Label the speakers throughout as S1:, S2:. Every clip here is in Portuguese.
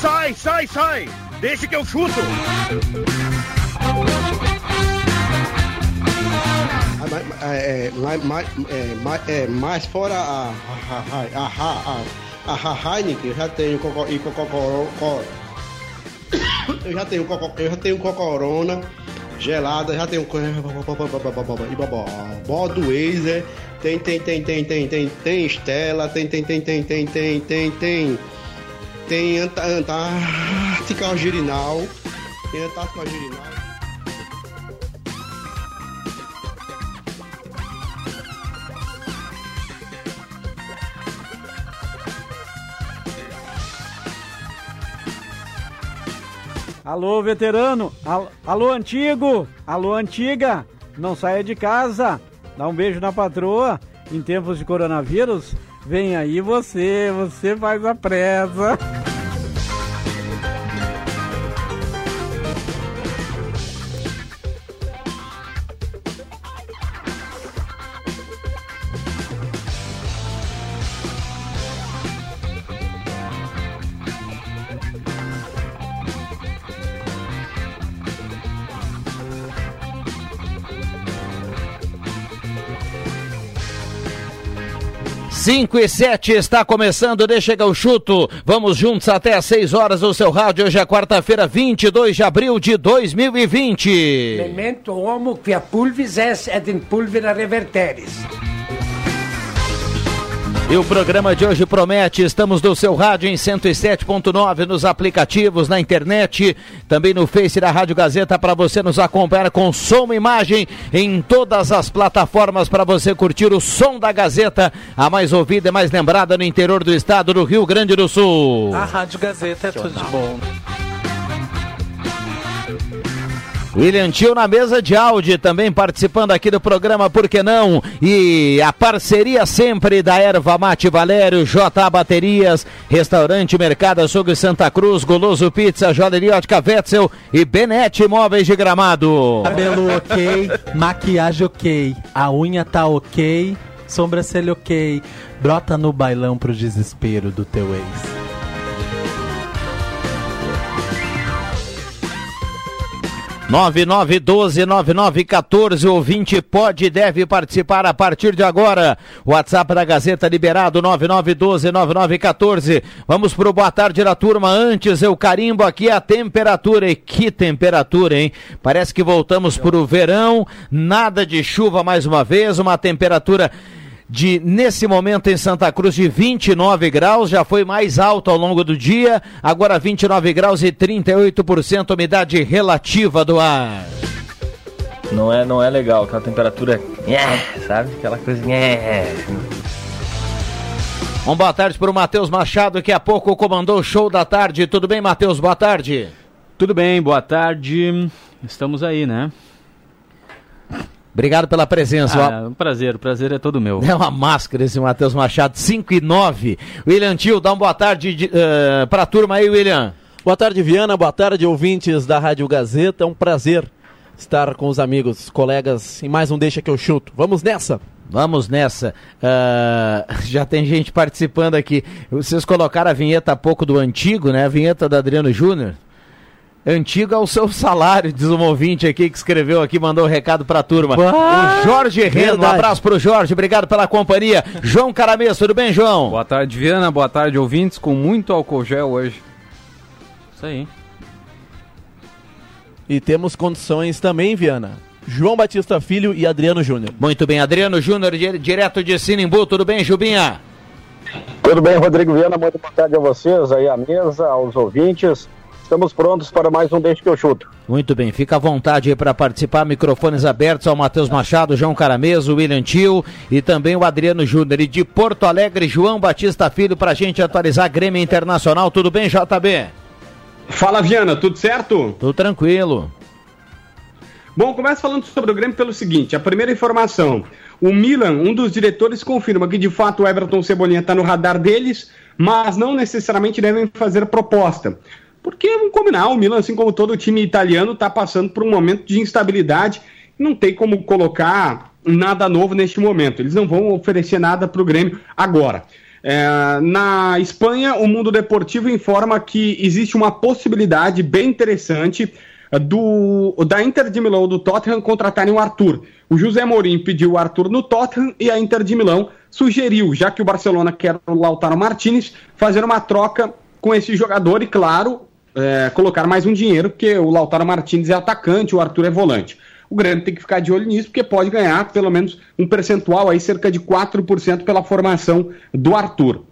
S1: Sai, sai, sai! Deixe que eu chuto!
S2: É, mais, mais, é, mais, é, fora a, a, a, a, a, a Heineken, eu já tenho e coco, coco, eu já tenho eu já tenho cocorona gelada, já tenho Budweiser, tem tem tem tem tem tem tem Stella, tem tem tem tem tem tem tem tem tem Antártica Algirinal, tem Antártica Algirinal.
S3: Alô, veterano. Al- Alô, antigo. Alô, antiga. Não saia de casa. Dá um beijo na patroa. Em tempos de coronavírus, vem aí você. Você faz a presa.
S4: Cinco e sete está começando, deixa que eu chuto. Vamos juntos até às 6 horas do seu rádio. Hoje é quarta-feira, 22 de abril de 2020.
S5: Memento homo quia pulvis es et in pulvera reverteris.
S4: E o programa de hoje promete, estamos no seu rádio em 107.9, nos aplicativos, na internet, também no Face da Rádio Gazeta, para você nos acompanhar com som e imagem em todas as plataformas para você curtir o som da Gazeta, a mais ouvida e mais lembrada no interior do estado do Rio Grande do Sul.
S6: A Rádio Gazeta é tudo de bom.
S4: William Tio na mesa de áudio, também participando aqui do programa, por que não? E a parceria sempre da Erva Mate Valério, JA Baterias, Restaurante Mercado Açougue Santa Cruz, Goloso Pizza, Joalheria Ótica Wetzel e Benete Imóveis de Gramado.
S6: Cabelo ok, maquiagem ok, a unha tá ok, sobrancelha ok. Brota no bailão pro desespero do teu ex.
S4: 9912-9914, ouvinte pode e deve participar a partir de agora. WhatsApp da Gazeta liberado 9912-9914. Vamos pro boa tarde da turma. Antes eu carimbo aqui a temperatura. E que temperatura, hein? Parece que voltamos pro verão. Nada de chuva mais uma vez. Uma temperatura de, nesse momento em Santa Cruz, de 29 graus, já foi mais alto ao longo do dia, agora 29 graus e 38% umidade relativa do ar.
S7: Não é, não é legal, aquela temperatura, sabe? Aquela coisa.
S4: Um boa tarde para o Matheus Machado, que há pouco comandou o show da tarde. Tudo bem, Matheus? Boa tarde.
S8: Tudo bem, boa tarde. Estamos aí, né?
S4: Obrigado pela presença.
S8: Ah, um prazer, o prazer é todo meu.
S4: É uma máscara esse Matheus Machado, 5 e 9. William Tio, dá uma boa tarde uh, para a turma aí, William.
S9: Boa tarde, Viana. Boa tarde, ouvintes da Rádio Gazeta. É um prazer estar com os amigos, colegas em mais um Deixa que eu chuto. Vamos nessa!
S4: Vamos nessa. Uh, já tem gente participando aqui. Vocês colocaram a vinheta há pouco do antigo, né? A vinheta do Adriano Júnior. Antigo ao seu salário, diz um ouvinte aqui que escreveu aqui, mandou um recado pra turma. O Jorge Reno, um abraço pro Jorge, obrigado pela companhia. João Caramês, tudo bem, João?
S8: Boa tarde, Viana. Boa tarde, ouvintes, com muito álcool gel hoje. Isso aí.
S9: E temos condições também, Viana. João Batista Filho e Adriano Júnior.
S4: Muito bem, Adriano Júnior, di- direto de Sinimbu, tudo bem, Jubinha?
S10: Tudo bem, Rodrigo Viana? Muito boa tarde a vocês, aí à mesa, aos ouvintes. Estamos prontos para mais um Deixa que eu chuto.
S4: Muito bem, fica à vontade aí para participar. Microfones abertos ao Matheus Machado, João Carameso, William Tio e também o Adriano Júnior. E de Porto Alegre, João Batista Filho, para a gente atualizar Grêmio Internacional. Tudo bem, JB?
S11: Fala, Viana, tudo certo?
S4: Tudo tranquilo.
S11: Bom, começa falando sobre o Grêmio pelo seguinte: a primeira informação. O Milan, um dos diretores, confirma que de fato o Everton Cebolinha está no radar deles, mas não necessariamente devem fazer proposta. Porque, vamos combinar, o Milan, assim como todo o time italiano, está passando por um momento de instabilidade não tem como colocar nada novo neste momento. Eles não vão oferecer nada para o Grêmio agora. É, na Espanha, o Mundo Deportivo informa que existe uma possibilidade bem interessante do, da Inter de Milão do Tottenham contratarem o Arthur. O José Mourinho pediu o Arthur no Tottenham e a Inter de Milão sugeriu, já que o Barcelona quer o Lautaro Martinez, fazer uma troca com esse jogador e, claro, é, colocar mais um dinheiro, porque o Lautaro Martins é atacante, o Arthur é volante. O Grêmio tem que ficar de olho nisso, porque pode ganhar pelo menos um percentual aí, cerca de 4% pela formação do Arthur.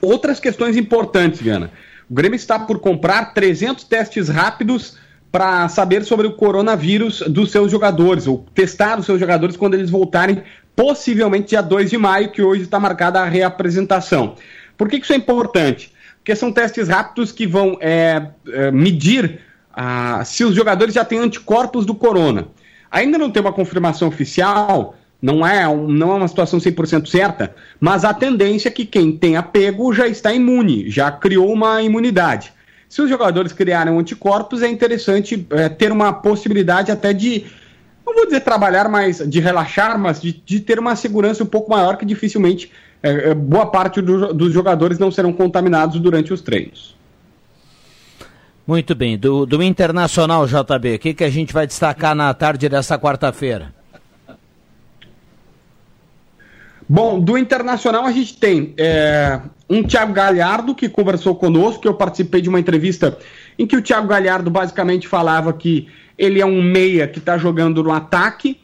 S11: Outras questões importantes, Viana. O Grêmio está por comprar 300 testes rápidos para saber sobre o coronavírus dos seus jogadores, ou testar os seus jogadores quando eles voltarem, possivelmente dia 2 de maio, que hoje está marcada a reapresentação. Por que, que isso é importante? Porque são testes rápidos que vão é, é, medir ah, se os jogadores já têm anticorpos do corona. Ainda não tem uma confirmação oficial, não é, não é uma situação 100% certa, mas a tendência é que quem tem apego já está imune, já criou uma imunidade. Se os jogadores criarem anticorpos, é interessante é, ter uma possibilidade até de, não vou dizer trabalhar, mas de relaxar, mas de, de ter uma segurança um pouco maior que dificilmente é, é, boa parte do, dos jogadores não serão contaminados durante os treinos.
S4: Muito bem. Do, do Internacional, JB, o que, que a gente vai destacar na tarde dessa quarta-feira?
S11: Bom, do Internacional a gente tem é, um Thiago Galhardo que conversou conosco, que eu participei de uma entrevista em que o Thiago Galhardo basicamente falava que ele é um meia que está jogando no ataque,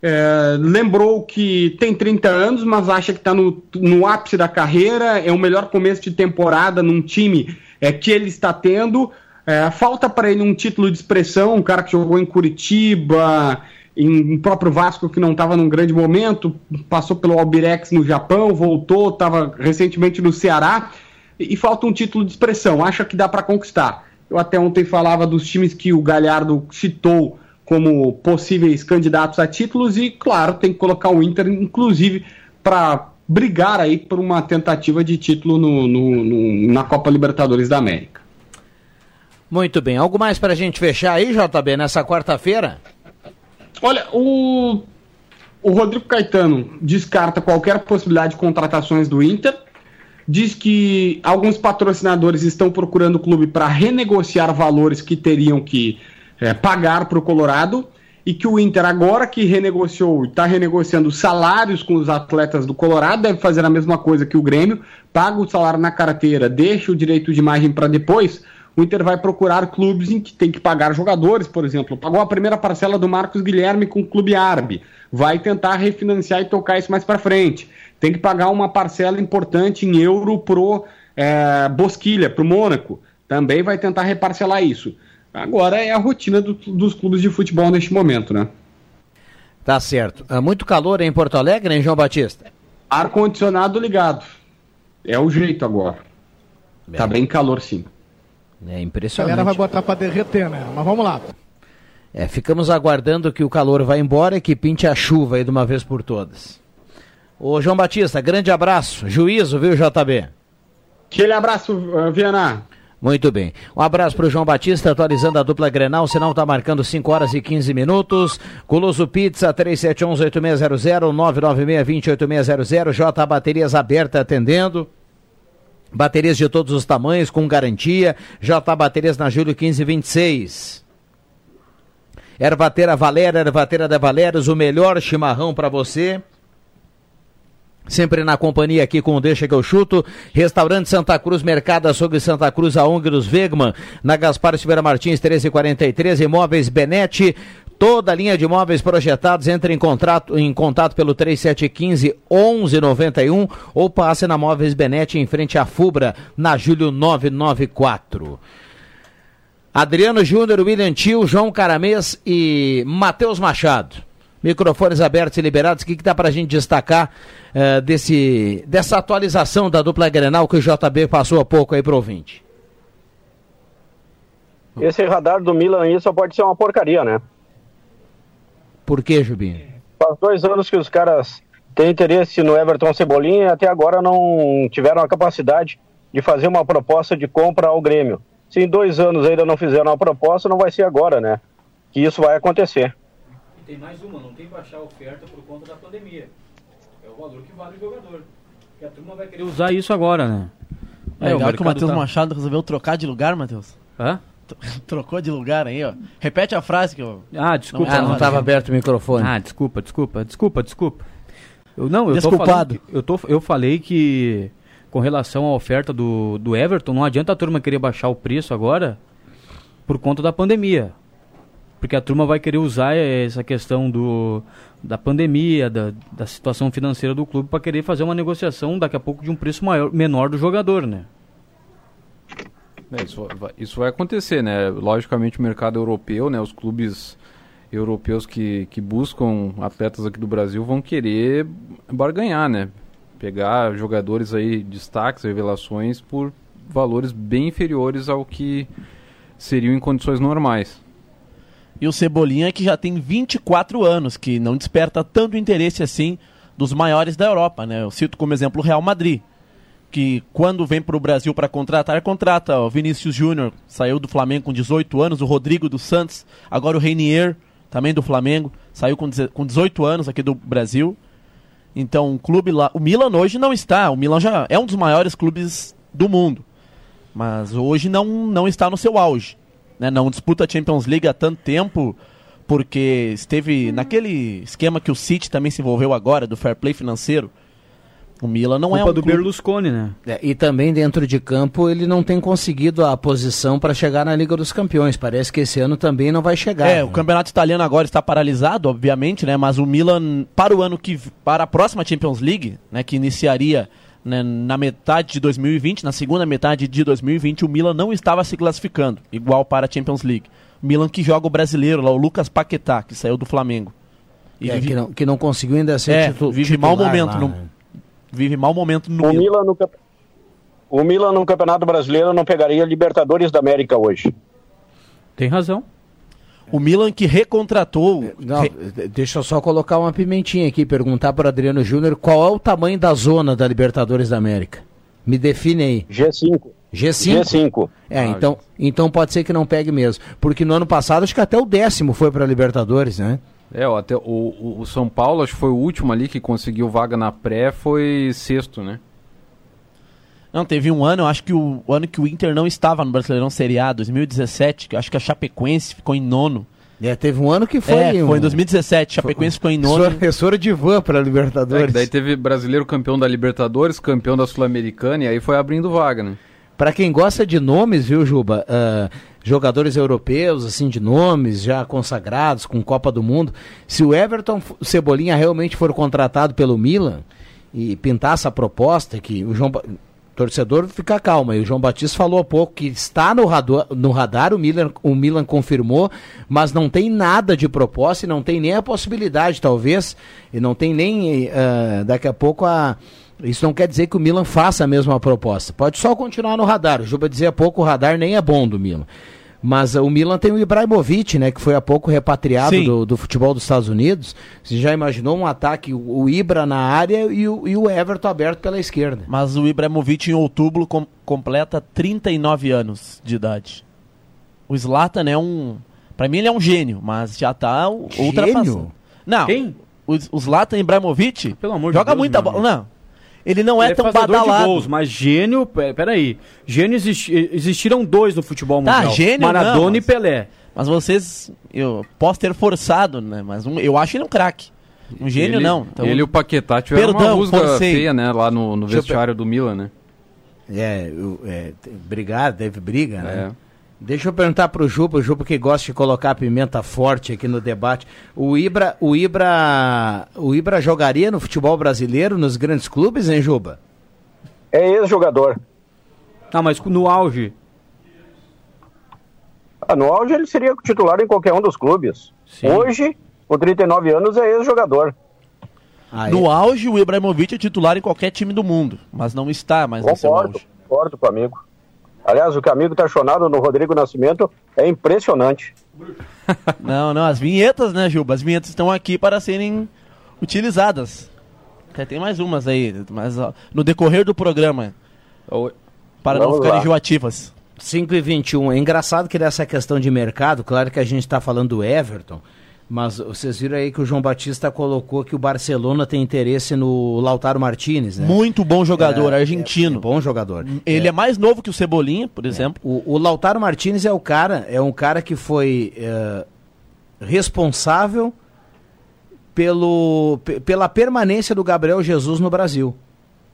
S11: é, lembrou que tem 30 anos, mas acha que está no, no ápice da carreira, é o melhor começo de temporada num time é, que ele está tendo. É, falta para ele um título de expressão, um cara que jogou em Curitiba, em, em próprio Vasco que não estava num grande momento, passou pelo Albirex no Japão, voltou, estava recentemente no Ceará, e, e falta um título de expressão. Acha que dá para conquistar. Eu até ontem falava dos times que o Galhardo citou como possíveis candidatos a títulos e, claro, tem que colocar o Inter, inclusive, para brigar aí por uma tentativa de título no, no, no, na Copa Libertadores da América.
S4: Muito bem. Algo mais para a gente fechar aí, JB, nessa quarta-feira?
S11: Olha, o, o Rodrigo Caetano descarta qualquer possibilidade de contratações do Inter. Diz que alguns patrocinadores estão procurando o clube para renegociar valores que teriam que é, pagar para o Colorado e que o Inter, agora que renegociou está renegociando salários com os atletas do Colorado, deve fazer a mesma coisa que o Grêmio, paga o salário na carteira, deixa o direito de imagem para depois. O Inter vai procurar clubes em que tem que pagar jogadores, por exemplo. Pagou a primeira parcela do Marcos Guilherme com o Clube Árabe. Vai tentar refinanciar e tocar isso mais para frente. Tem que pagar uma parcela importante em euro pro é, Bosquilha, pro Mônaco. Também vai tentar reparcelar isso. Agora é a rotina do, dos clubes de futebol neste momento, né?
S4: Tá certo. É muito calor em Porto Alegre, hein, João Batista?
S11: Ar-condicionado ligado. É o jeito agora. Bem. Tá bem calor, sim.
S4: É impressionante. A
S12: galera vai botar pra derreter, né? Mas vamos lá.
S4: É, ficamos aguardando que o calor vá embora e que pinte a chuva aí de uma vez por todas. Ô João Batista, grande abraço. Juízo, viu, JB?
S11: Aquele abraço, Viana.
S4: Muito bem. Um abraço para o João Batista, atualizando a dupla Grenal. O sinal está marcando 5 horas e 15 minutos. Coloso Pizza, 3711-8600, 996-20-8600. J Baterias aberta atendendo. Baterias de todos os tamanhos, com garantia. J Baterias na Júlio 1526. Ervateira Valéria, Ervateira da Valérios, o melhor chimarrão para você. Sempre na companhia aqui com o Deixa que eu chuto. Restaurante Santa Cruz, Mercado Açougue Santa Cruz, a Ongros Vegman, na Gaspar Silveira Martins, 1343, Imóveis Benete. Toda a linha de imóveis projetados entre em, contrato, em contato pelo 3715 1191 ou passe na Móveis Benete em frente à Fubra, na Júlio 994. Adriano Júnior, William Tio, João Caramês e Matheus Machado. Microfones abertos e liberados. O que, que dá para a gente destacar eh, desse, dessa atualização da dupla Grenal que o JB passou há pouco aí para o ouvinte?
S10: Esse radar do Milan aí só pode ser uma porcaria, né?
S4: Por que, Jubinho?
S10: Faz dois anos que os caras têm interesse no Everton Cebolinha e até agora não tiveram a capacidade de fazer uma proposta de compra ao Grêmio. Se em dois anos ainda não fizeram uma proposta, não vai ser agora, né? Que isso vai acontecer.
S8: Tem mais uma, não tem que baixar a oferta por conta da pandemia. É o valor que vale o jogador. Porque a turma vai querer usar isso agora, né?
S9: É,
S8: o
S9: legal que o Matheus
S8: tá-
S9: Machado resolveu trocar de lugar, Matheus.
S8: Hã?
S9: Trocou de lugar aí, ó. Repete a frase que eu.
S8: Ah, desculpa.
S9: Não, não tava
S4: aberto o microfone.
S8: Ah, desculpa, desculpa, desculpa, desculpa. Eu, não, eu
S9: Desculpado.
S8: Tô eu, tô, eu falei que com relação à oferta do, do Everton, não adianta a turma querer baixar o preço agora por conta da pandemia. Porque a turma vai querer usar essa questão do, da pandemia, da, da situação financeira do clube para querer fazer uma negociação daqui a pouco de um preço maior, menor do jogador, né?
S13: É, isso, vai, isso vai acontecer, né? Logicamente o mercado europeu, né? Os clubes europeus que, que buscam atletas aqui do Brasil vão querer barganhar, né? Pegar jogadores aí, destaques, revelações por valores bem inferiores ao que seriam em condições normais.
S9: E o Cebolinha que já tem 24 anos, que não desperta tanto interesse assim dos maiores da Europa, né? Eu cito como exemplo o Real Madrid, que quando vem para o Brasil para contratar, contrata o Vinícius Júnior, saiu do Flamengo com 18 anos, o Rodrigo dos Santos, agora o Reinier, também do Flamengo, saiu com deze- com 18 anos aqui do Brasil. Então, o clube lá, o Milan hoje não está, o Milan já é um dos maiores clubes do mundo, mas hoje não, não está no seu auge. Né? Não disputa a Champions League há tanto tempo, porque esteve naquele esquema que o City também se envolveu agora, do fair play financeiro. O Milan não é
S8: Culpa
S9: um
S8: do
S9: clube-
S8: Berlusconi, né?
S4: É, e também dentro de campo ele não tem conseguido a posição para chegar na Liga dos Campeões. Parece que esse ano também não vai chegar.
S9: É,
S4: né?
S9: o campeonato italiano agora está paralisado, obviamente, né? Mas o Milan para o ano que para a próxima Champions League, né, que iniciaria né, na metade de 2020, na segunda metade de 2020, o Milan não estava se classificando, igual para a Champions League. O Milan que joga o brasileiro lá, o Lucas Paquetá, que saiu do Flamengo. E
S4: É,
S9: vive,
S4: que, não, que não conseguiu ainda ser
S9: é,
S4: titu-
S9: vive mau
S4: titular
S9: momento
S4: lá,
S9: no,
S4: né?
S9: vive mau momento no
S10: O
S9: Milan.
S10: Milan no, o Milan no Campeonato Brasileiro não pegaria Libertadores da América hoje.
S8: Tem razão.
S9: O Milan que recontratou.
S4: Não, deixa eu só colocar uma pimentinha aqui, perguntar para Adriano Júnior qual é o tamanho da zona da Libertadores da América. Me define aí.
S10: G5.
S4: G5?
S10: G5.
S4: É,
S13: Ah,
S4: então, então pode ser que não pegue mesmo. Porque no ano passado acho que até o décimo foi para Libertadores, né?
S13: É, até o, o, o São Paulo, acho que foi o último ali que conseguiu vaga na pré, foi sexto, né?
S9: Não, teve um ano, eu acho que o, o ano que o Inter não estava no Brasileirão Série A, 2017, que eu acho que a Chapecoense ficou em nono.
S4: É, teve um ano que foi.
S9: É,
S4: um-
S9: foi em 2017, Chapecoense ficou em nono.
S4: Professor de van para
S13: É,
S4: Libertadores.
S13: que daí teve brasileiro campeão da Libertadores, campeão da Sul-Americana, e aí foi abrindo vaga, né?
S4: Para quem gosta de nomes, viu, Juba? Ah, jogadores europeus, assim, de nomes já consagrados, com Copa do Mundo. Se o Everton Cebolinha realmente for contratado pelo Milan e pintar essa proposta, que o João. Torcedor fica calmo aí. O João Batista falou há pouco que está no radar, no radar o, Milan, o Milan confirmou, mas não tem nada de proposta e não tem nem a possibilidade, talvez, e não tem nem ah, daqui a pouco a. Isso não quer dizer que o Milan faça a mesma proposta. Pode só continuar no radar. O Juba dizia há pouco, o radar nem é bom do Milan. Mas ah, o Milan tem o Ibrahimovic, né, que foi há pouco repatriado do, do futebol dos Estados Unidos. Você já imaginou um ataque, o, o Ibra na área e o, e o Everton aberto pela esquerda?
S9: Mas o Ibrahimovic em outubro com- completa 39 anos de idade. O Zlatan é um. Pra mim ele é um gênio, mas já tá o- ultrapassando. Não.
S8: Quem?
S9: O, o Zlatan Ibrahimovic
S8: Pelo amor de
S9: joga
S8: Deus,
S9: muita bola. Não. Ele não é
S8: Ele
S9: tão
S8: fazedor de
S9: badalado.
S8: gols, mas gênio, pe- peraí. Gênio existi- existiram dois no futebol
S9: Tá,
S8: mundial.
S9: gênio
S8: Maradona
S9: não,
S8: e
S9: mas-
S8: Pelé.
S9: Mas vocês. Eu posso ter forçado, né? Mas um- eu acho ele um craque. Um gênio
S13: ele,
S9: não. Então,
S13: ele e o Paquetá tiveram uma rusga feia, né? Lá no, no
S4: eu
S13: vestiário do Milan, né?
S4: É, o- é, brigar, teve briga, né? Deixa eu perguntar pro Juba, o Juba que gosta de colocar pimenta forte aqui no debate. O Ibra, o Ibra, o Ibra jogaria no futebol brasileiro nos grandes clubes, hein, Juba?
S10: É ex-jogador.
S14: Ah, mas no auge.
S10: Ah, no auge ele seria titular em qualquer um dos clubes. Hoje, com 39 anos, é ex-jogador.
S9: no auge, o Ibrahimovic é titular em qualquer time do mundo, mas não está mais
S10: Concordo,
S9: auge.
S10: concordo com o amigo. Aliás, o que o amigo tá chonado no Rodrigo Nascimento é impressionante.
S9: Não, não, as vinhetas, né, Juba? As vinhetas estão aqui para serem utilizadas. Até tem mais umas aí, mas ó, no decorrer do programa. Para não
S4: Vamos
S9: ficarem
S4: lá.
S9: enjoativas.
S4: 5 e 21. É engraçado que nessa questão de mercado, claro que a gente está falando do Everton, mas vocês viram aí que o João Batista colocou que o Barcelona tem interesse no Lautaro Martinez, né?
S9: Muito bom jogador,
S4: É,
S9: argentino.
S4: é bom jogador.
S9: Ele é. mais novo que o Cebolinha, por exemplo.
S4: O, o Lautaro Martinez é o cara, é um cara que foi é, responsável pelo, pe- pela permanência do Gabriel Jesus no Brasil.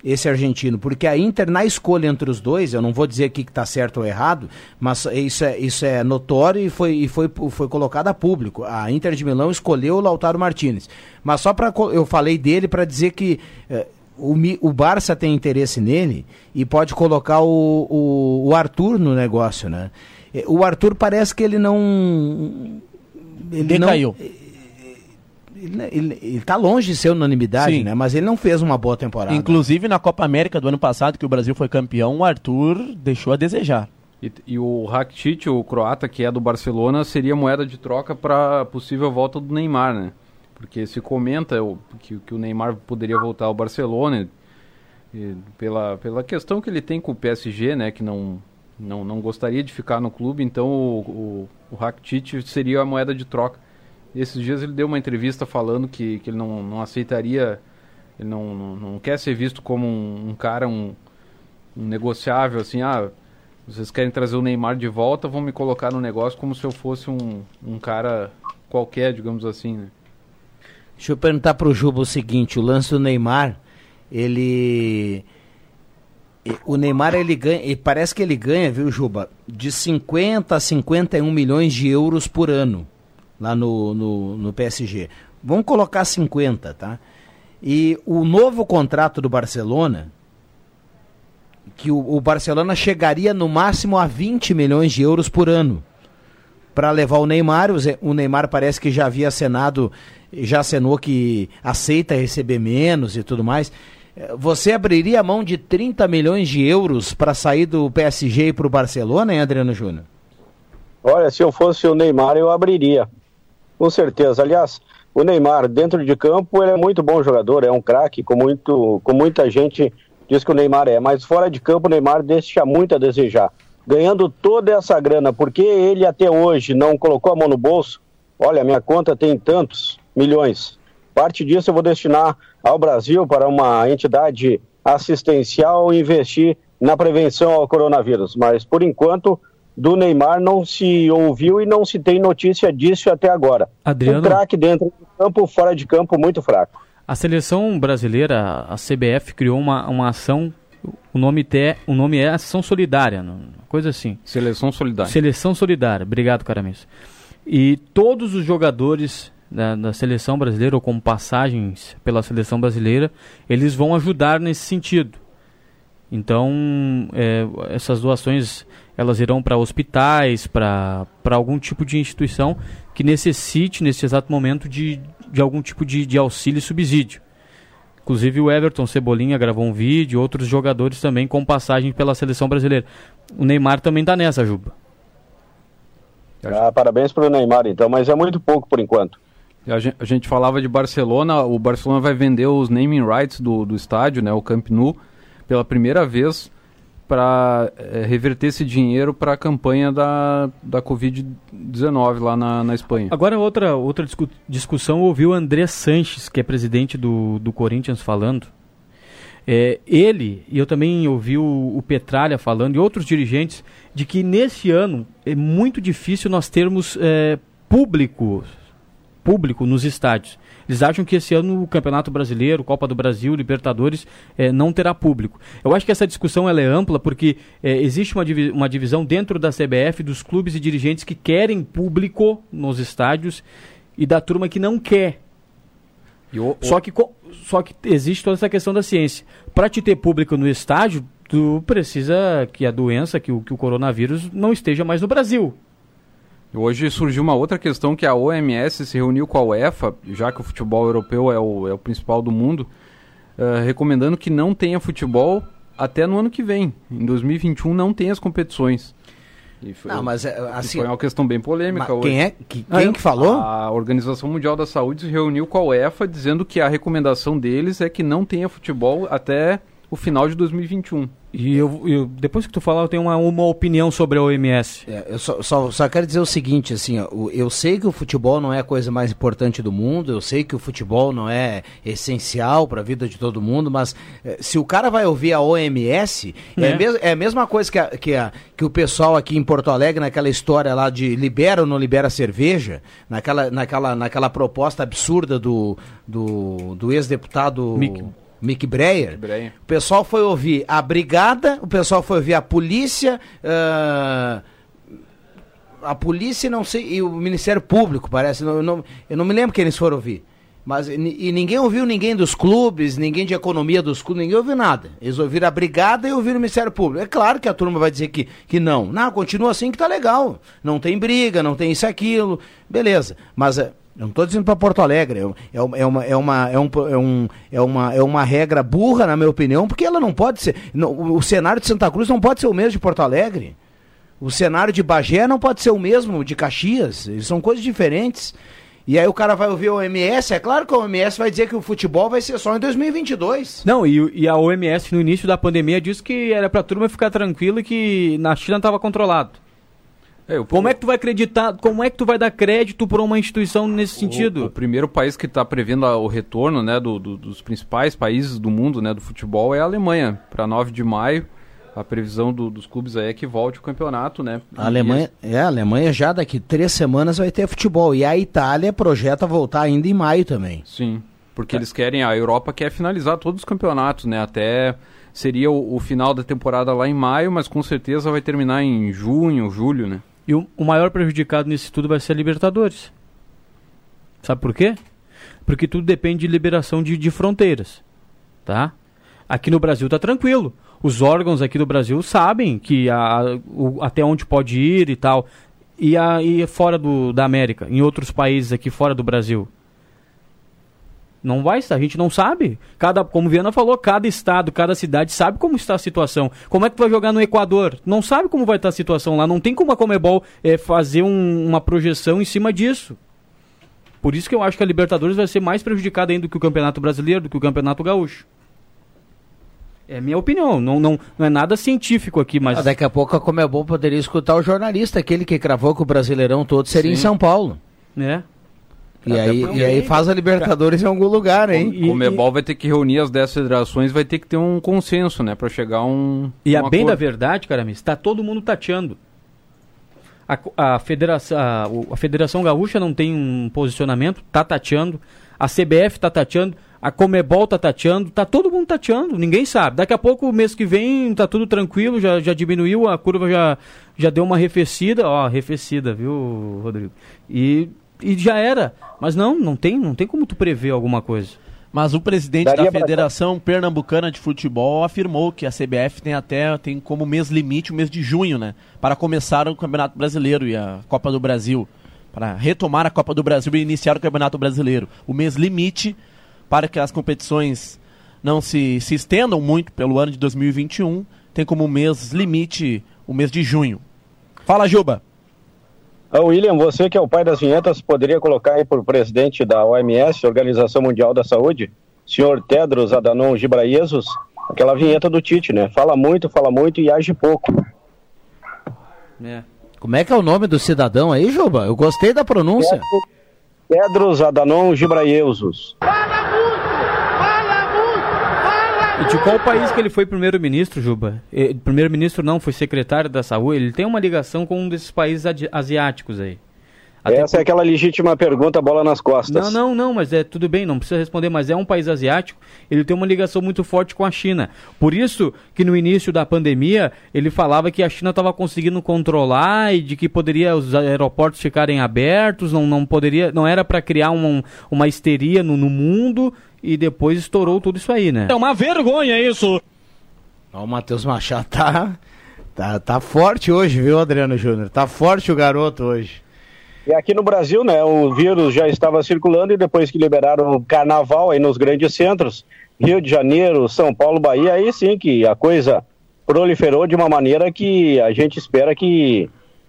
S4: Esse argentino, porque a Inter, na escolha entre os dois, eu não vou dizer aqui que está certo ou errado, mas isso é, isso é notório e foi, e foi, foi colocado a público. A Inter de Milão escolheu o Lautaro Martinez. Mas só para eu falei dele para dizer que eh, o, o Barça tem interesse nele e pode colocar o, o, o Arthur no negócio, né? Eh, O Arthur parece que ele não. Ele
S9: Decaiu.
S4: Não, ele, ele, ele tá longe de ser unanimidade,
S9: Sim.
S4: né? Mas ele não fez uma boa temporada.
S9: Inclusive na Copa América do ano passado, que o Brasil foi campeão, o Arthur deixou a desejar.
S13: E, e o Rakitic, o croata, que é do Barcelona, seria moeda de troca para possível volta do Neymar, né? Porque se comenta o- que, que o Neymar poderia voltar ao Barcelona e pela, pela questão que ele tem com o PSG, né? Que não, não, não gostaria de ficar no clube, então o, o, o Rakitic seria a moeda de troca. Esses dias ele deu uma entrevista falando que, que ele não, não aceitaria, ele não, não, não quer ser visto como um, um cara, um, um negociável, assim, ah, vocês querem trazer o Neymar de volta, vão me colocar no negócio como se eu fosse um, um cara qualquer, digamos assim, né?
S4: Deixa eu perguntar pro Juba o seguinte, o lance do Neymar, ele o Neymar ele ganha, parece que ele ganha, viu, Juba, de 50 a 51 milhões de euros por ano lá no, no, no PSG. Vamos colocar 50, tá? E o novo contrato do Barcelona, que o, o Barcelona chegaria no máximo a 20 milhões de euros por ano para levar o Neymar. O, Neymar parece que já havia acenado, já acenou que aceita receber menos e tudo mais. Você abriria a mão de 30 milhões de euros para sair do PSG para o Barcelona, hein, Adriano Júnior?
S10: Olha, se eu fosse o Neymar, eu abriria. Com certeza. Aliás, o Neymar, dentro de campo, ele é muito bom jogador, é um craque, com, muito, com muita gente diz que o Neymar é. Mas fora de campo, o Neymar deixa muito a desejar. Ganhando toda essa grana, porque ele até hoje não colocou a mão no bolso, olha, minha conta tem tantos milhões. Parte disso eu vou destinar ao Brasil para uma entidade assistencial e investir na prevenção ao coronavírus. Mas, por enquanto, do Neymar não se ouviu e não se tem notícia disso até agora.
S8: Adriano?
S10: Um craque dentro de campo, fora de campo, muito fraco.
S8: A seleção brasileira, a CBF, criou uma, uma ação, o nome, te, o nome é Ação Solidária, não- coisa assim.
S13: Seleção Solidária.
S8: Seleção Solidária, obrigado, Caramis. E todos os jogadores da, da seleção brasileira, ou com passagens pela seleção brasileira, eles vão ajudar nesse sentido. Então, é, essas doações elas irão para hospitais, para algum tipo de instituição que necessite, nesse exato momento, de, de algum tipo de, de auxílio e subsídio. Inclusive o Everton Cebolinha gravou um vídeo, outros jogadores também com passagem pela seleção brasileira. O Neymar também está nessa, Juba.
S10: Ah, parabéns para o Neymar, então, mas é muito pouco por enquanto.
S13: A gente, a gente falava de Barcelona, o Barcelona vai vender os naming rights do, do estádio, né, o Camp Nou, pela primeira vez para reverter esse dinheiro para a campanha da, da Covid-19 lá na, na Espanha.
S8: Agora outra, outra discu- discussão, eu ouvi o André Sanches, que é presidente do, do Corinthians, falando. É, ele, e eu também ouvi o, o Petralha falando, e outros dirigentes, de que nesse ano é muito difícil nós termos é, público público nos estádios. Eles acham que esse ano o Campeonato Brasileiro, Copa do Brasil, Libertadores eh, não terá público. Eu acho que essa discussão ela é ampla porque eh, existe uma, divi uma divisão dentro da CBF dos clubes e dirigentes que querem público nos estádios e da turma que não quer.
S13: o-
S8: Só, que, só que existe toda essa questão da ciência. Para te ter público no estádio, tu precisa que a doença, que o, que o coronavírus não esteja mais no Brasil.
S13: Hoje surgiu uma outra questão que a OMS se reuniu com a UEFA, já que o futebol europeu é o, é o principal do mundo, eh, recomendando que não tenha futebol até no ano que vem. Em 2021 não tem as competições. E foi-
S4: Não, mas, é,
S13: e
S4: assim-
S13: foi uma questão bem polêmica hoje.
S4: quem é- que- quem que falou?
S13: A Organização Mundial da Saúde se reuniu com a UEFA dizendo que a recomendação deles é que não tenha futebol até o final de 2021.
S8: E eu, eu- depois que tu falar, eu tenho uma, uma opinião sobre a OMS.
S4: É, eu só, só, só quero dizer o seguinte, assim, ó, eu sei que o futebol não é a coisa mais importante do mundo, eu sei que o futebol não é essencial para a vida de todo mundo, mas eh, se o cara vai ouvir a OMS, é,
S8: É.
S4: a mes- é a mesma coisa que, a- que, a- que o pessoal aqui em Porto Alegre, naquela história lá de libera ou não libera cerveja, naquela, naquela, naquela proposta absurda do, do, do ex-deputado...
S8: Mick-
S4: Mick Breyer.
S13: Breyer.
S4: O pessoal foi ouvir a brigada, o pessoal foi ouvir a polícia, ah, a polícia e não sei, e o Ministério Público, parece. não- Eu não, eu não me lembro quem eles foram ouvir. Mas, e, ni- ninguém ouviu ninguém dos clubes, ninguém de economia dos clubes, ninguém ouviu nada. Eles ouviram a brigada e ouviram o Ministério Público. É claro que a turma vai dizer que, que não. Não, continua assim que tá legal. Não tem briga, não tem isso e aquilo. Beleza. Mas é, eu não estou dizendo para Porto Alegre. É, é uma, é, uma, é, uma, é, um, é, um, é, uma, é uma regra burra, na minha opinião, porque ela não pode ser. não- o, cenário de Santa Cruz não pode ser o mesmo de Porto Alegre. O cenário de Bagé não pode ser o mesmo de Caxias. São coisas diferentes. E aí o cara vai ouvir o OMS, é claro que a OMS vai dizer que o futebol vai ser só em 2022.
S8: Não, e, e a OMS no início da pandemia disse que era pra turma ficar tranquila e que na China estava controlado. Como é que tu vai acreditar, como é que tu vai dar crédito para uma instituição nesse sentido?
S13: O primeiro país que está prevendo a- o retorno né, do- do- dos principais países do mundo né, do futebol é a Alemanha. Para 9 de maio, a previsão do- dos clubes aí é que volte o campeonato. Né?
S4: A Alemanha, é, a Alemanha já daqui três semanas vai ter futebol. E a Itália projeta voltar ainda em maio também.
S13: Sim, porque eles querem, a Europa quer finalizar todos os campeonatos, né? Até seria o, o final da temporada lá em maio, mas com certeza vai terminar em junho, julho, né?
S8: E o, o maior prejudicado nisso tudo vai ser a Libertadores. Sabe por quê? Porque tudo depende de liberação de, de fronteiras, tá? Aqui no Brasil tá tranquilo. Os órgãos aqui do Brasil sabem que a, o- até onde pode ir e tal. E, a, e fora do, da América, em outros países aqui fora do Brasil. Não vai estar, a gente não sabe. Cada, como Viana falou, cada estado, cada cidade sabe como está a situação. Como é que tu vai jogar no Equador? Não sabe como vai estar a situação lá. Não tem como a Comebol eh, fazer um- uma projeção em cima disso. Por isso que eu acho que a Libertadores vai ser mais prejudicada ainda do que o Campeonato Brasileiro, do que o Campeonato Gaúcho. É minha opinião, não, não, não é nada científico aqui, mas.
S4: Ah, daqui a pouco a Comebol poderia escutar o jornalista, aquele que cravou que o Brasileirão todo seria em
S13: Sim.
S4: São Paulo.
S8: É.
S4: E aí, e aí faz a Libertadores em algum lugar, hein?
S13: O Comebol vai ter que reunir as 10 federações, vai ter que ter um consenso, né? Pra chegar a um.
S8: E a bem da verdade, cara, está todo mundo tateando. A, a, federação, a, a Federação Gaúcha não tem um posicionamento, tá tateando. A CBF tá tateando. A Comebol tá tateando. Tá todo mundo tateando, ninguém sabe. Daqui a pouco, mês que vem, tá tudo tranquilo, já, já diminuiu, a curva já, já deu uma arrefecida. Ó, arrefecida, viu, Rodrigo? E, e já era. Mas não, não tem, não tem como tu prever alguma coisa.
S9: Mas o presidente
S8: Daria
S9: da
S8: pra-
S9: Federação Pernambucana de Futebol afirmou que a CBF tem até tem como mês limite o mês de junho, né? Para começar o Campeonato Brasileiro e a Copa do Brasil. Para retomar a Copa do Brasil e iniciar o Campeonato Brasileiro. O mês limite para que as competições não se, se estendam muito pelo ano de 2021 tem como mês limite o mês de junho. Fala, Juba.
S10: William, você que é o pai das vinhetas, poderia colocar aí por presidente da OMS, Organização Mundial da Saúde, senhor Tedros Adhanom Ghebreyesus, aquela vinheta do Tite, né? Fala muito, fala muito e age pouco.
S4: Como é que é o nome do cidadão aí, Juba? Eu gostei da pronúncia.
S10: Tedros Adhanom Ghebreyesus.
S8: E de qual país que ele foi primeiro-ministro, Juba? Primeiro-ministro não, foi secretário da saúde. Ele tem uma ligação com um desses países asiáticos aí.
S10: Essa é aquela legítima pergunta, bola nas costas.
S8: Não, não, não, mas é tudo bem, não precisa responder, mas é um país asiático, ele tem uma ligação muito forte com a China. Por isso que no início da pandemia ele falava que a China estava conseguindo controlar e de que poderia os aeroportos ficarem abertos, não, não poderia, não era para criar um, uma histeria no, no mundo e depois estourou tudo isso aí, né?
S3: É uma vergonha isso.
S4: Ó, o Matheus Machado tá, tá, tá forte hoje, viu, Adriano Júnior? Tá forte o garoto hoje.
S10: E aqui no Brasil, né, o vírus já estava circulando e depois que liberaram o carnaval aí nos grandes centros, Rio de Janeiro, São Paulo, Bahia, aí sim que a coisa proliferou de uma maneira que a gente espera que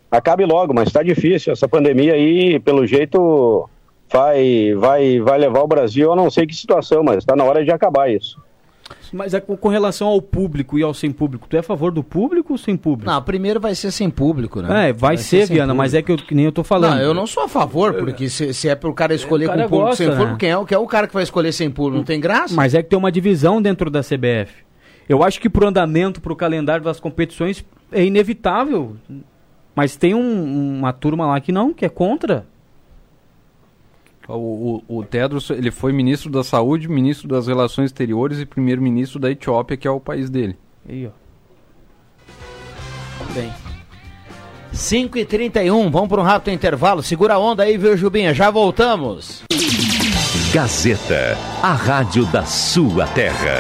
S10: acabe logo, mas está difícil. Essa pandemia aí, pelo jeito, vai, vai, vai levar o Brasil a não sei que situação, mas está na hora de acabar isso.
S8: Mas é com, relação ao público e ao sem público, tu é a favor do público ou sem público?
S4: Não, primeiro vai ser sem público, né?
S8: É, vai, ser,
S4: sem
S8: Viana, mas é que, eu, que nem eu tô falando.
S4: Não, eu não sou a favor, porque se, se é pro cara escolher
S8: O cara
S4: com público
S8: gosta,
S4: sem
S8: né?
S4: público, quem é, o- quem é o cara que vai escolher sem público? Não tem graça?
S8: Mas é que tem uma divisão dentro da CBF. Eu acho que pro andamento, pro calendário das competições, é inevitável. Mas tem um- uma turma lá que não, que é contra.
S13: O, o, o Tedros, ele foi ministro da Saúde, ministro das Relações Exteriores e primeiro-ministro da Etiópia, que é o país dele.
S8: Aí, ó.
S4: Bem. 5 e 31 vamos para um rápido intervalo. Segura a onda aí, viu, Jubinha? Já voltamos.
S15: Gazeta, a rádio da sua terra.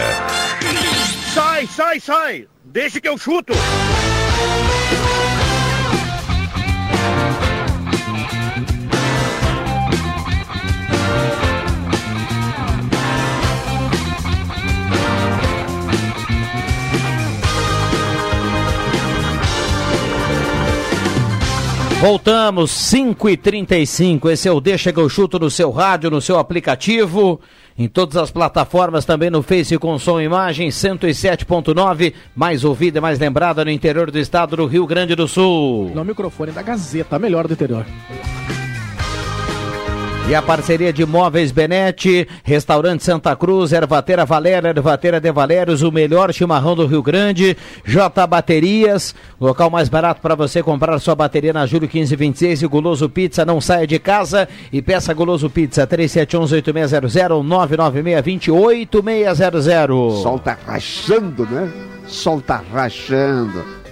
S16: Sai, sai, sai! Deixa que eu chuto!
S4: Voltamos, 5 e 35 Esse é o Deixa que eu chuto no seu rádio, no seu aplicativo, em todas as plataformas, também no Face com som e imagem, 107.9, mais ouvida e mais lembrada no interior do estado do Rio Grande do Sul.
S12: No microfone da Gazeta, melhor do interior.
S4: E a parceria de Móveis Benete, Restaurante Santa Cruz, Ervateira Valéria, Ervateira de Valérios, o melhor chimarrão do Rio Grande, J Baterias, local mais barato para você comprar sua bateria na Júlio 1526 e Guloso Pizza, não saia de casa e peça Guloso Pizza 3711-8600, 99620-8600.
S1: Sol tá rachando, né? Sol tá rachando.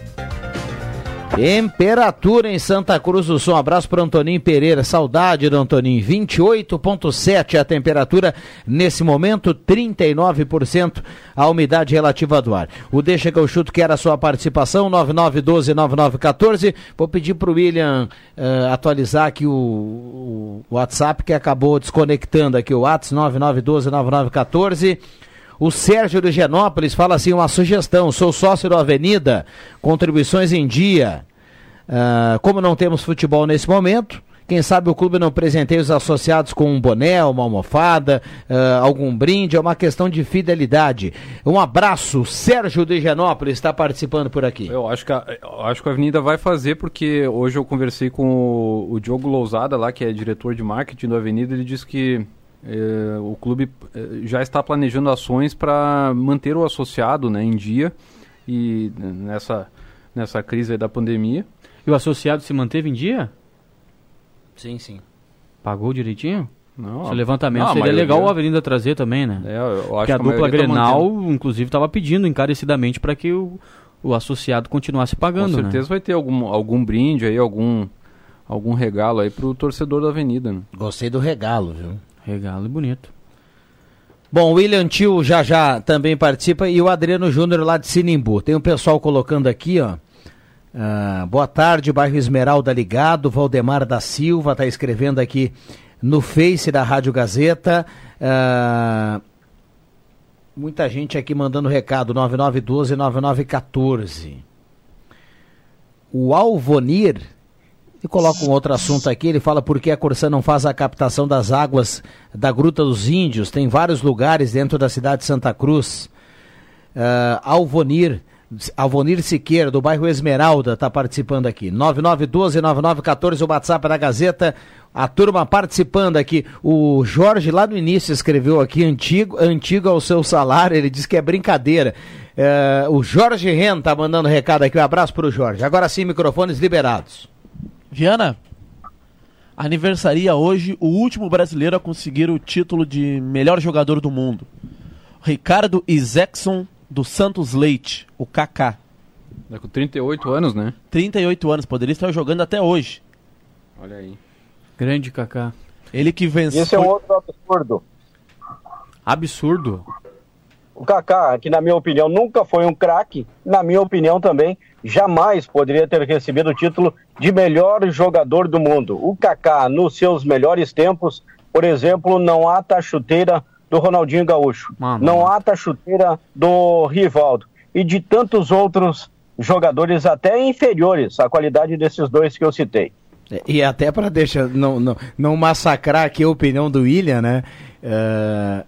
S4: Temperatura em Santa Cruz do Sul. Um abraço para Antoninho Pereira. Saudade do Antoninho. 28,7 a temperatura nesse momento, 39% a umidade relativa do ar. O Deixa que eu chuto quer a sua participação, 9912-9914. Vou pedir para o William eh, atualizar aqui o, o WhatsApp que acabou desconectando aqui o WhatsApp, 9912-9914. O Sérgio de Genópolis fala assim: uma sugestão, sou sócio da Avenida, contribuições em dia. Ah, como não temos futebol nesse momento, quem sabe o clube não presenteie os associados com um boné, uma almofada, ah, algum brinde, é uma questão de fidelidade. Um abraço, Sérgio de Genópolis está participando por aqui.
S13: Eu acho que a, acho que a Avenida vai fazer, porque hoje eu conversei com o, o Diogo Lousada lá, que é diretor de marketing da Avenida, ele disse que eh, o clube eh, já está planejando ações para manter o associado né, em dia e nessa, nessa crise aí da pandemia.
S8: E o associado se manteve em dia?
S4: Sim, sim.
S8: Pagou direitinho?
S13: Não,
S8: Esse levantamento
S13: não, a
S8: seria
S13: maioria-
S8: legal a Avenida trazer também, né?
S13: É, eu acho
S8: Porque a
S13: que a
S8: dupla
S13: tá
S8: Grenal,
S13: mantendo.
S8: inclusive, estava pedindo encarecidamente para que o, o associado continuasse pagando,
S13: Com certeza
S8: né?
S13: vai ter algum, algum brinde aí, algum, algum regalo aí pro torcedor da Avenida. Né?
S4: Gostei do regalo, viu?
S8: Regalo bonito.
S4: Bom, o William Tio já já também participa e o Adriano Júnior lá de Sinimbu. Tem um pessoal colocando aqui, ó. ah, boa tarde, bairro Esmeralda ligado. Valdemar da Silva está escrevendo aqui no Face da Rádio Gazeta. Ah, muita gente aqui mandando recado: 9912 9914. O Alvonir e coloca um outro assunto aqui, ele fala por que a Corsã não faz a captação das águas da Gruta dos Índios. Tem vários lugares dentro da cidade de Santa Cruz. Ah, Alvonir, Alvonir Siqueira, do bairro Esmeralda, está participando aqui. 9912-9914, o WhatsApp da Gazeta. A turma participando aqui. O Jorge, lá no início, escreveu aqui, antigo, antigo ao seu salário. Ele disse que é brincadeira. Eh, o Jorge Ren tá mandando recado aqui. Um abraço para o Jorge. Agora sim, microfones liberados.
S9: Viana, aniversaria hoje o último brasileiro a conseguir o título de melhor jogador do mundo. Ricardo Isaacson do Santos Leite, o Kaká.
S13: É com 38 anos, né?
S9: 38 anos, poderia estar jogando até hoje.
S13: Olha aí.
S8: Grande Kaká.
S9: Ele que venceu.
S10: Isso é um outro absurdo.
S8: Absurdo.
S10: O Kaká, que na minha opinião nunca foi um craque, na minha opinião também jamais poderia ter recebido o título de melhor jogador do mundo. O Kaká, nos seus melhores tempos, por exemplo, não ata a chuteira do Ronaldinho Gaúcho,
S8: Mano.
S10: não ata a chuteira do Rivaldo e de tantos outros jogadores até inferiores à qualidade desses dois que eu citei.
S4: E até para deixar não, não, não massacrar aqui a opinião do William, né? É,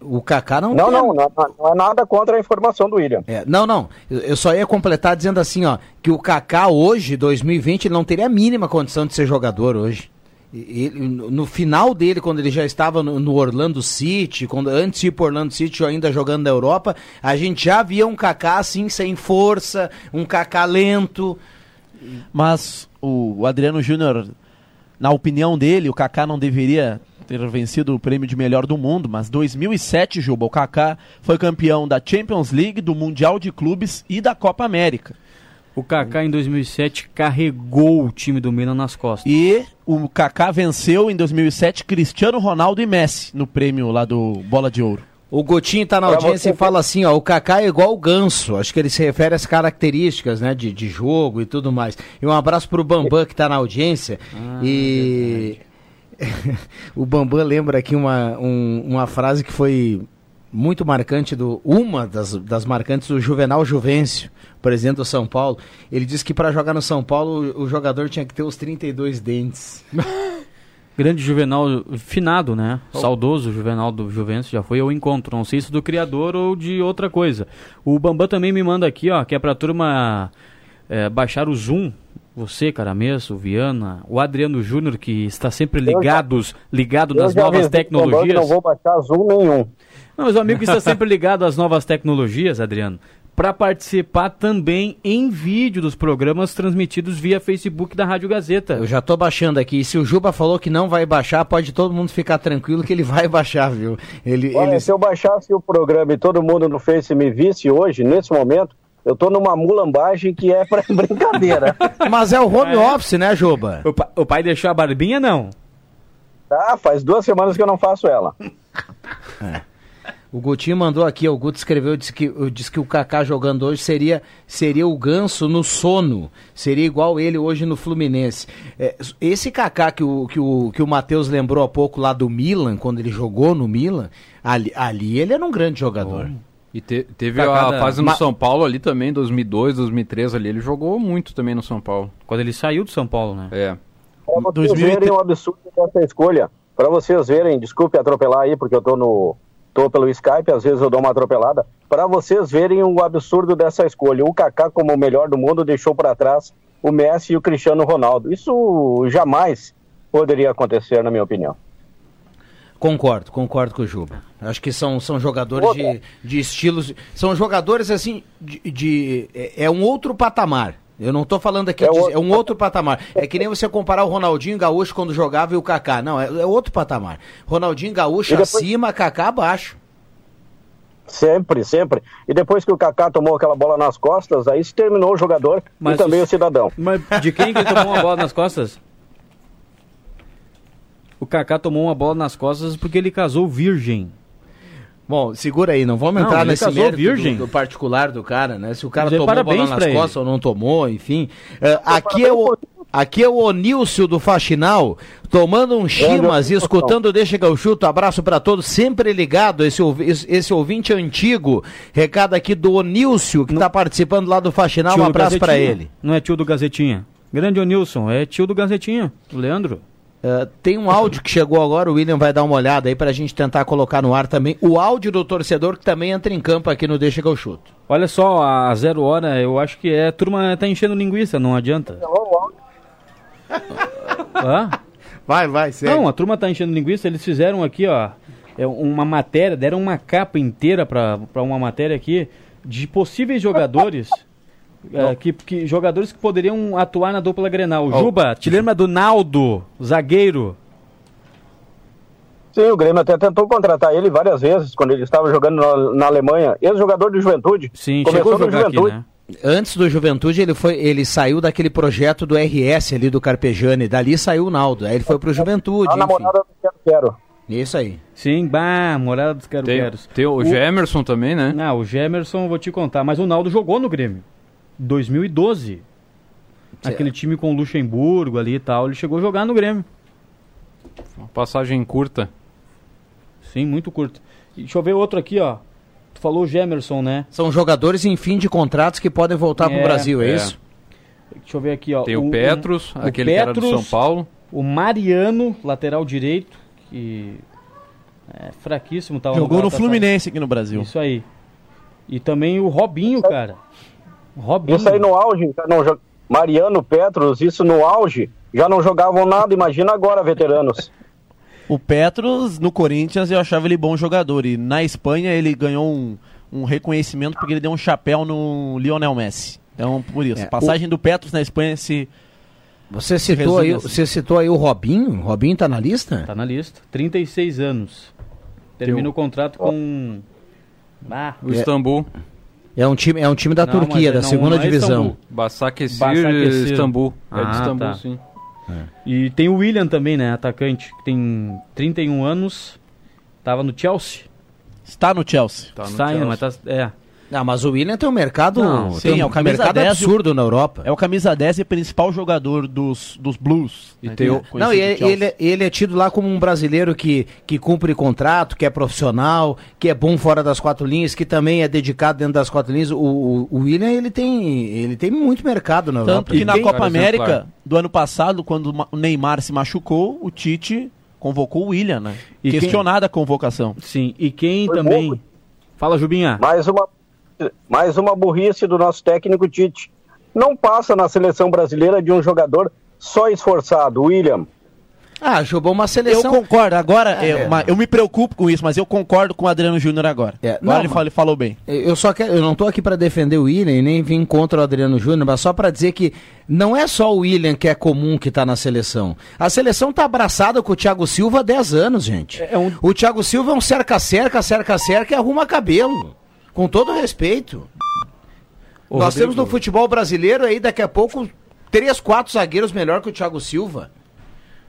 S4: o Kaká não
S10: Não,
S4: tem-
S10: não, não, não é nada contra a informação do William.
S4: É, não, não. Eu só ia completar dizendo assim, ó, que o Kaká hoje, 2020, ele não teria a mínima condição de ser jogador hoje. E- Ele, no no final dele, quando ele já estava no, no Orlando City, quando antes de ir para Orlando City, ainda jogando na Europa, a gente já via um Kaká assim sem força, um Kaká lento.
S9: Mas o, o Adriano Júnior, na opinião dele, o Kaká não deveria ter vencido o prêmio de melhor do mundo, mas 2007, Juba, o Kaká foi campeão da Champions League, do Mundial de Clubes e da Copa América.
S8: O Kaká em 2007 carregou o time do Milan nas costas.
S9: E o Kaká venceu em 2007 Cristiano Ronaldo e Messi no prêmio lá do Bola de Ouro.
S4: O Gotinho tá na audiência
S9: você
S4: e fala assim, ó, o Kaká é igual o Ganso. Acho que ele se refere às características, né, de, de jogo e tudo mais. E um abraço pro Bambam que tá na audiência. e o Bambam lembra aqui uma, um- uma frase que foi muito marcante do uma das, das marcantes do Juvenal Juvencio, presidente do São Paulo. Ele disse que para jogar no São Paulo o, jogador tinha que ter os 32 dentes.
S8: Grande Juvenal, finado, né? Saudoso Juvenal do Juventus, já foi ao encontro. Não sei se do criador ou de outra coisa. O Bambam também me manda aqui, ó, que é pra turma é, baixar o Zoom. Você, Caramesso, o Viana, o Adriano Júnior, que está sempre ligados, ligado nas novas tecnologias.
S10: Não vou baixar azul nenhum.
S8: Não, mas o amigo que está sempre ligado às novas tecnologias, Adriano, para participar também em vídeo dos programas transmitidos via Facebook da Rádio Gazeta.
S4: Eu já tô baixando aqui. E se o Juba falou que não vai baixar, pode todo mundo ficar tranquilo que ele vai baixar, viu? Ele,
S10: Olha,
S4: ele-
S10: se eu baixasse o programa e todo mundo no Face me visse hoje, nesse momento, eu tô numa mulambagem que é pra brincadeira.
S4: Mas é o home office, né, Juba?
S8: O, pa- o pai deixou a barbinha, não?
S10: Tá, faz duas semanas que eu não faço ela.
S4: O Gutinho mandou aqui, o Guto escreveu, disse que, disse que o Kaká jogando hoje seria, seria o ganso no sono. Seria igual ele hoje no Fluminense. É, esse Kaká que o, que o, que o Matheus lembrou há pouco lá do Milan, quando ele jogou no Milan, ali, ali ele era um grande jogador.
S13: E te- teve a fase no
S8: Ma-
S13: São Paulo ali também, 2002, 2003 ali, ele jogou muito também no São Paulo.
S8: Quando ele saiu do São Paulo, né?
S13: É.
S10: Pra vocês verem o absurdo dessa escolha. Pra vocês verem, desculpe atropelar aí, porque eu tô no. tô pelo Skype, às vezes eu dou uma atropelada. Pra vocês verem o absurdo dessa escolha. O Kaká, como o melhor do mundo, deixou pra trás o Messi e o Cristiano Ronaldo. Isso jamais poderia acontecer, na minha opinião.
S4: Concordo, concordo com o Juba. Acho que são, são jogadores de, de estilos. São jogadores assim, de. de- é, é um outro patamar. Eu não estou falando aqui,
S10: É
S4: de-
S10: outro
S4: é um outro patamar. É que nem você comparar o Ronaldinho Gaúcho quando jogava e o Kaká. Não, é, é outro patamar. Ronaldinho Gaúcho
S10: E depois-
S4: acima, Kaká abaixo.
S10: Sempre, sempre. E depois que o Kaká tomou aquela bola nas costas, aí se terminou o jogador
S8: Mas
S10: e também
S8: o-
S10: o cidadão.
S8: Mas de quem que tomou uma bola nas costas? O Kaká tomou uma bola nas costas porque ele casou virgem.
S4: Bom, segura aí, não vamos
S8: Não,
S4: entrar
S8: ele
S4: nesse
S8: casou
S4: mérito
S8: virgem.
S4: Do, do particular do cara, né? Se o cara
S8: Dizer
S4: tomou bola nas
S8: ele.
S4: costas ou não tomou, enfim. É, aqui, é o, aqui é o Onílcio do Faxinal, tomando um chimas e escutando Deixa que eu chuto. Abraço pra todos, sempre ligado, esse, esse, ouvinte antigo. Recado aqui do Onílcio, que tá participando lá do Faxinal.
S8: Tio
S4: Um
S8: do
S4: abraço pra
S8: Gazetinha.
S4: ele.
S8: Não é tio do Gazetinha. Grande Onilson, é tio do Gazetinha, o Leandro.
S4: É, tem um áudio que chegou agora, o William vai dar uma olhada aí pra gente tentar colocar no ar também. O áudio do torcedor que também entra em campo aqui no Deixa que eu chuto.
S8: Olha só, a zero hora, eu acho que é, a turma tá enchendo linguiça, não adianta. Hã?
S4: Vai, vai, segue.
S8: Não, a turma tá enchendo linguiça, eles fizeram aqui, ó, é uma matéria, deram uma capa inteira pra uma matéria aqui de possíveis jogadores É, que, que jogadores que poderiam atuar na dupla Grenal.
S10: Oh.
S8: Juba, te lembra do Naldo, zagueiro?
S10: Sim, o Grêmio até tentou contratar ele várias vezes quando ele estava jogando na, na Alemanha. Ex-jogador de juventude.
S8: Sim,
S10: Começou
S8: chegou a
S10: no
S8: jogar aqui,
S10: Juventude.
S8: né?
S4: Antes do Juventude, ele foi, ele saiu daquele projeto do RS ali do Carpegiani. Dali saiu o Naldo. Aí ele foi pro Juventude.
S10: A
S4: enfim.
S10: namorada do Quero Quero.
S4: Isso aí.
S8: Sim, bah, morada dos quero
S13: Tem,
S8: queros.
S13: tem o, Gemerson também, né?
S8: Não, o Gemerson eu vou te contar, mas o Naldo jogou no Grêmio. 2012. Aquele time com o Luxemburgo ali e tal, ele chegou a jogar no Grêmio.
S13: Uma passagem curta.
S8: Sim, muito curto. E deixa eu ver outro aqui, ó. Tu falou o Gemerson, né?
S4: São jogadores em fim de contratos que podem voltar pro
S8: É,
S4: Brasil, é,
S13: é.
S4: isso?
S8: Deixa eu ver aqui, ó.
S13: Tem o Petros,
S8: o
S13: aquele que era do São Paulo.
S8: O Mariano, lateral direito, que é fraquíssimo. Tava
S9: Jogou no
S8: Galatasaray.
S9: Fluminense aqui no Brasil.
S8: Isso aí. E também o Robinho, cara. O Robinho.
S10: Isso aí no auge, já não jo- Mariano, Petros, isso no auge, já não jogavam nada, imagina agora, veteranos.
S9: O Petros, no Corinthians, eu achava ele bom jogador. E na Espanha ele ganhou um, um reconhecimento porque ele deu um chapéu no Lionel Messi. Então, por isso.
S4: É,
S9: passagem do Petros na Espanha se.
S4: Você
S9: se
S4: citou, aí,
S9: assim.
S4: você citou aí o Robinho? O Robinho tá na lista?
S8: Tá na lista. 36 anos. Termina o contrato com. Ah,
S13: O Istambul.
S4: É um time, é um time da
S8: Não,
S4: Turquia,
S8: é-
S4: da
S8: não,
S4: segunda
S8: não é
S4: divisão.
S8: Istambul.
S13: Basakesir,
S8: Başakşehir.
S13: Istambul. É de
S8: Ah,
S13: Istambul,
S8: tá.
S13: sim.
S8: E tem o William também, né? Atacante, que tem 31 anos. Tava no Chelsea.
S9: Está no Chelsea.
S13: Tá no
S8: Está ainda,
S13: Chelsea.
S8: mas tá. É.
S4: Ah, mas o William tem um mercado,
S8: Não,
S4: tem
S9: Sim, é
S4: um
S9: o camisa
S4: mercado
S9: 10
S4: absurdo na Europa.
S9: É o camisa 10 e principal jogador dos, dos Blues.
S13: E
S9: né,
S13: tem o-
S4: Não, e ele, ele, ele é tido lá como um brasileiro que, que cumpre contrato, que é profissional, que é bom fora das quatro linhas, que também é dedicado dentro das quatro linhas. O, o, o William, ele tem, ele tem muito mercado na Europa.
S9: Tanto que na
S13: quem-
S9: Copa
S13: Cara
S9: América
S13: exemplar.
S9: do ano passado, quando o Neymar se machucou, o Tite convocou o William, né?
S8: E quem-
S9: Questionada a convocação.
S8: Sim, e quem
S10: Foi
S8: também.
S10: bom.
S8: Fala, Jubinha.
S10: Mais uma, mais uma burrice do nosso técnico Tite. Não passa na seleção brasileira de um jogador só esforçado, William.
S4: Ah, jogou uma
S9: Eu
S4: seleção.
S9: concordo, agora
S4: É.
S9: é uma- eu me preocupo com isso, mas eu concordo com o Adriano Júnior agora.
S4: É,
S9: agora
S4: não,
S9: ele, falou, ele falou bem.
S4: Eu só quero, eu não tô aqui para defender o William e nem vim contra o Adriano Júnior, mas só para dizer que não é só o William que é comum que tá na seleção. A seleção tá abraçada com o Thiago Silva há 10 anos, gente.
S8: É um-
S4: O Thiago Silva é um cerca-cerca, cerca-cerca e arruma cabelo. Com todo respeito.
S8: Ô,
S4: Nós
S8: Rodrigo,
S4: temos no futebol brasileiro aí daqui a pouco três, quatro zagueiros melhor que o Thiago Silva.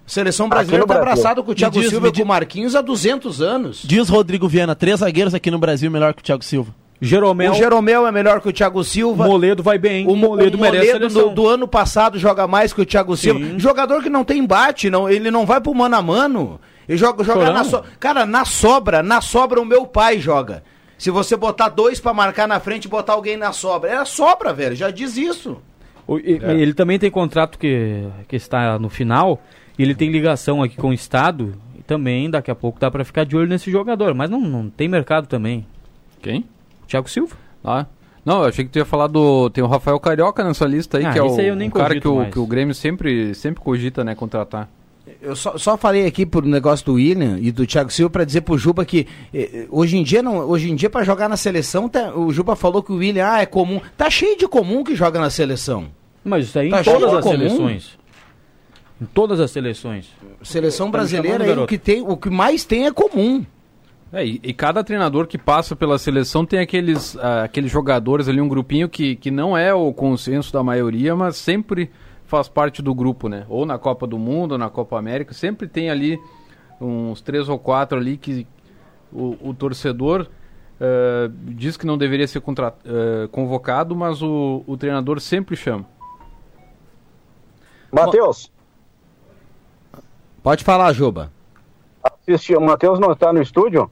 S4: Seleção brasileira tá
S10: Brasil.
S4: abraçado com o Thiago
S9: diz,
S4: Silva e com o Marquinhos há 200 anos.
S9: Diz Rodrigo Viana, três zagueiros aqui no Brasil melhor que o Thiago Silva.
S8: Jeromel.
S4: O Jeromel é melhor que o Thiago Silva.
S8: Moledo vai bem.
S4: O Mo-
S8: Moledo
S4: o
S8: merece
S4: Moledo do, do ano passado joga mais que o Thiago Silva.
S8: Sim.
S4: Jogador que não tem embate, não, ele não vai pro mano a mano. Ele joga, joga na so... Cara, na sobra, na sobra o meu pai joga. Se você botar dois pra marcar na frente e botar alguém na sobra. É sobra, velho, já diz isso.
S8: O- e- Ele também tem contrato que, que está no final. E ele tem ligação aqui com o Estado. E também daqui a pouco dá pra ficar de olho nesse jogador. Mas não, não tem mercado também.
S13: Quem?
S8: Thiago Silva.
S13: Ah. Não, eu achei que tu ia falar do. Tem o Rafael Carioca nessa lista aí,
S8: Ah,
S13: que é o,
S8: esse aí eu nem
S13: o cara que o,
S8: mais.
S13: que o Grêmio sempre, sempre cogita, né, contratar.
S4: Eu só, só falei aqui pro negócio do William e do Thiago Silva pra dizer pro Juba que eh, eh, hoje em dia não, hoje em dia para jogar na seleção, tá- o Juba falou que o William ah, é comum. Tá cheio de comum que joga na seleção.
S8: Mas isso aí
S4: Tá
S8: em todas as
S4: comum.
S8: seleções. Em todas as seleções.
S4: Seleção
S8: Tá
S4: brasileira
S8: chamando,
S4: aí, o
S8: garoto?
S4: que tem, o que mais tem é comum.
S13: É, e, e cada treinador que passa pela seleção tem aqueles, ah, aqueles jogadores ali, um grupinho que, que não é o consenso da maioria, mas sempre faz parte do grupo, né? Ou na Copa do Mundo, ou na Copa América, sempre tem ali uns três ou quatro ali que o, o torcedor eh, diz que não deveria ser contra- eh, convocado, mas o, o treinador sempre chama.
S10: Matheus,
S4: Pode falar, Juba.
S10: assisti, o Matheus não está no estúdio?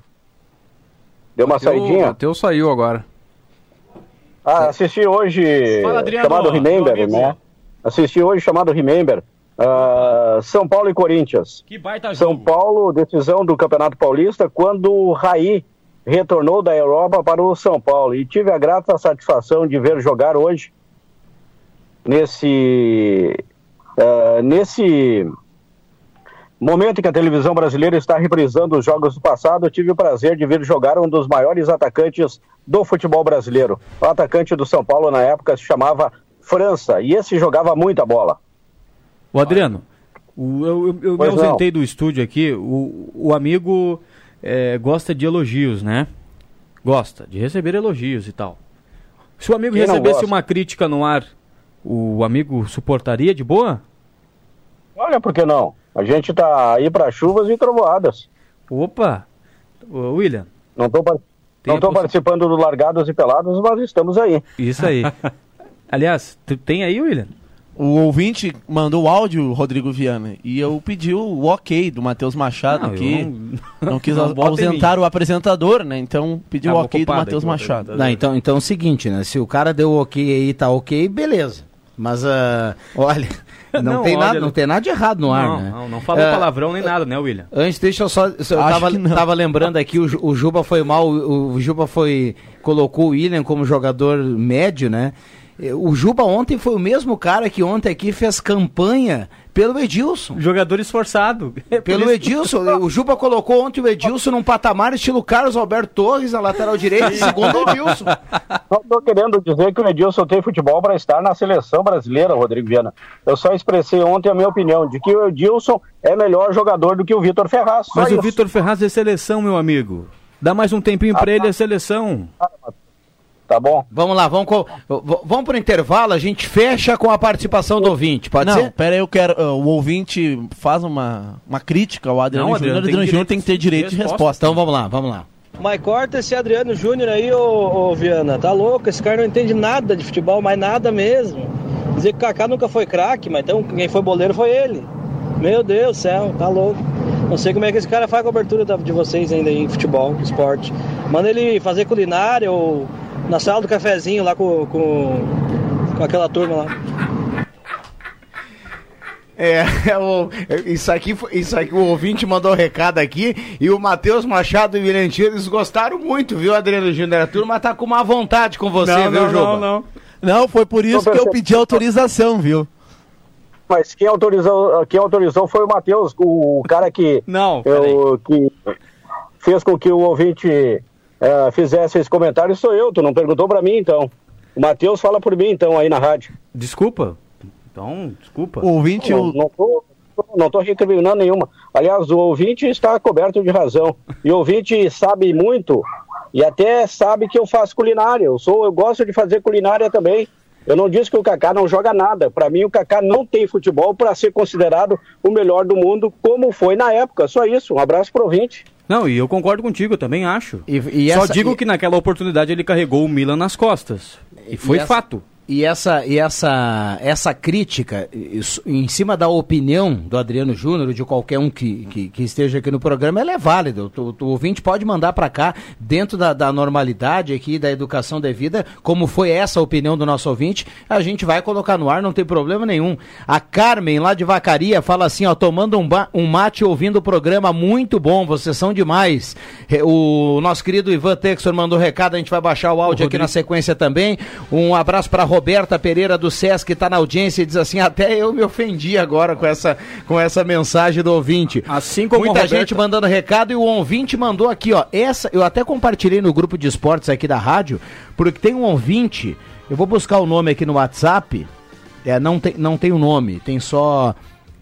S10: Deu uma
S13: O
S10: saidinha?
S13: Matheus saiu agora.
S10: Ah, assisti hoje
S8: Fala, Adriano,
S10: chamado Remember,
S8: amigo.
S10: né? Assisti hoje chamado Remember. Ah, São Paulo e Corinthians.
S8: Que baita
S10: São
S8: jogo.
S10: Paulo, decisão do Campeonato Paulista, quando o Raí retornou da Europa para o São Paulo. E tive a grata satisfação de ver jogar hoje nesse. ah, nesse. Momento em que a televisão brasileira está reprisando os jogos do passado, eu tive o prazer de vir jogar um dos maiores atacantes do futebol brasileiro. O atacante do São Paulo na época se chamava França, e esse jogava muita bola.
S8: O Adriano, o- eu, eu- me
S10: Pois não.
S8: ausentei do estúdio aqui. O, o amigo é, gosta de elogios, né? Gosta de receber elogios e tal. Se o amigo
S10: Quem
S8: recebesse uma crítica no ar, o amigo suportaria de boa?
S10: Olha, por que não? A gente tá aí para chuvas e trovoadas.
S8: Opa! Ô, William.
S10: Não estou participando do Largados e Pelados, mas estamos aí.
S8: Isso aí. Aliás, tu tem aí, William?
S9: O ouvinte mandou o áudio, Rodrigo Viana, e eu pedi o ok do Matheus Machado
S8: Não,
S9: aqui.
S8: não-
S9: Não, quis
S8: não
S9: ausentar o apresentador, né? Então pedi o
S4: Tava
S9: ok do Matheus
S4: o
S9: Machado.
S4: Não, então, então é o seguinte, né? Se o cara deu ok aí, tá ok, beleza. Mas, ah, olha, não,
S8: Não,
S4: tem
S8: olha,
S4: nada, não tem nada de errado no ar,
S8: não,
S4: né?
S8: não, não falou
S4: Ah,
S8: palavrão nem nada, né, William?
S4: Antes, deixa eu só. Eu tava,
S8: que
S4: tava lembrando aqui, o, o Juba foi mal, o, o Juba foi. colocou o William como jogador médio, né? Eh, O Juba ontem foi o mesmo cara que ontem aqui fez campanha pelo Edilson.
S8: Jogador esforçado.
S4: Pelo
S8: isso-
S4: Edilson. O Juba colocou ontem o Edilson num patamar estilo Carlos Alberto Torres na lateral direita, segundo o Edilson.
S10: Não estou querendo dizer que o Edilson tem futebol para estar na seleção brasileira, Rodrigo Viana. Eu só expressei ontem a minha opinião de que o Edilson é melhor jogador do que o Vitor Ferraz.
S8: Mas o
S10: isso.
S8: Vitor Ferraz é seleção, meu amigo. Dá mais um tempinho pra ele, é seleção.
S10: Tá bom.
S4: Vamos lá, vamos, vamos pro intervalo, a gente fecha com a participação do ouvinte, pode
S9: não,
S4: ser?
S9: pera aí, eu quero. uh, o ouvinte faz uma, uma crítica ao Adriano
S4: Não,
S9: Júnior.
S4: Adriano
S9: Adriano Júnior
S4: direito
S9: tem que ter direito de resposta.
S4: Então vamos lá, vamos lá.
S17: Mas corta esse Adriano Júnior aí, ô, ô Viana. Tá louco? Esse cara não entende nada de futebol, mas nada mesmo. Dizer que o Kaká nunca foi craque, mas então quem foi boleiro foi ele. Meu Deus do céu, tá louco. Não sei como é que esse cara faz a cobertura de vocês ainda em futebol, esporte. Manda ele fazer culinária ou na sala do cafezinho lá com, com, com aquela turma lá.
S4: É, o- isso, aqui, foi- isso aqui, o ouvinte mandou um recado aqui e o Matheus Machado e Tio, eles gostaram muito, viu, Adriano Júnior? A turma tá com má vontade com você,
S9: Não,
S4: viu,
S9: não,
S4: Juba?
S9: não, não. Não, foi por isso que eu pedi autorização, viu?
S10: Mas quem autorizou, quem autorizou foi o Matheus, o, o cara que,
S8: não,
S10: eu, que fez com que o ouvinte eh, fizesse esse comentário sou eu. Tu não perguntou pra mim, então. O Matheus fala por mim, então, aí na rádio.
S8: Desculpa. Então, desculpa.
S9: O ouvinte.
S10: Não, não tô, não tô recriminando nenhuma. Aliás, o ouvinte está coberto de razão. E o ouvinte sabe muito e até sabe que eu faço culinária. Eu sou, eu gosto de fazer culinária também. Eu não disse que o Kaká não joga nada. Para mim, o Kaká não tem futebol para ser considerado o melhor do mundo, como foi na época. Só isso. Um abraço pro ouvinte.
S8: Não, e eu concordo contigo, eu também acho.
S4: e
S8: Só
S4: essa-
S8: digo
S4: e-
S8: que naquela oportunidade ele carregou o Milan nas costas. E foi
S4: essa-
S8: fato.
S4: E essa, e essa, essa crítica isso, em cima da opinião do Adriano Júnior, de qualquer um que, que, que esteja aqui no programa, ela é válida. O, o, o ouvinte pode mandar para cá, dentro da, da normalidade aqui, da educação devida, como foi essa opinião do nosso ouvinte, a gente vai colocar no ar, não tem problema nenhum. A Carmen, lá de Vacaria, fala assim, ó, tomando um, um mate ouvindo o programa, muito bom, vocês são demais. Re- O nosso querido Ivan Texor mandou recado, a gente vai baixar o áudio aqui na sequência também. Um abraço para Roberta Pereira do SESC, que está na audiência e diz assim: até eu me ofendi agora com essa, com essa mensagem do ouvinte.
S8: Assim como
S4: Muita
S8: Roberta-
S4: gente mandando recado e o ouvinte mandou aqui, ó. Essa, eu até compartilhei no grupo de esportes aqui da rádio, porque tem um ouvinte, eu vou buscar o nome aqui no WhatsApp. É, não tem, não tem o nome, tem só.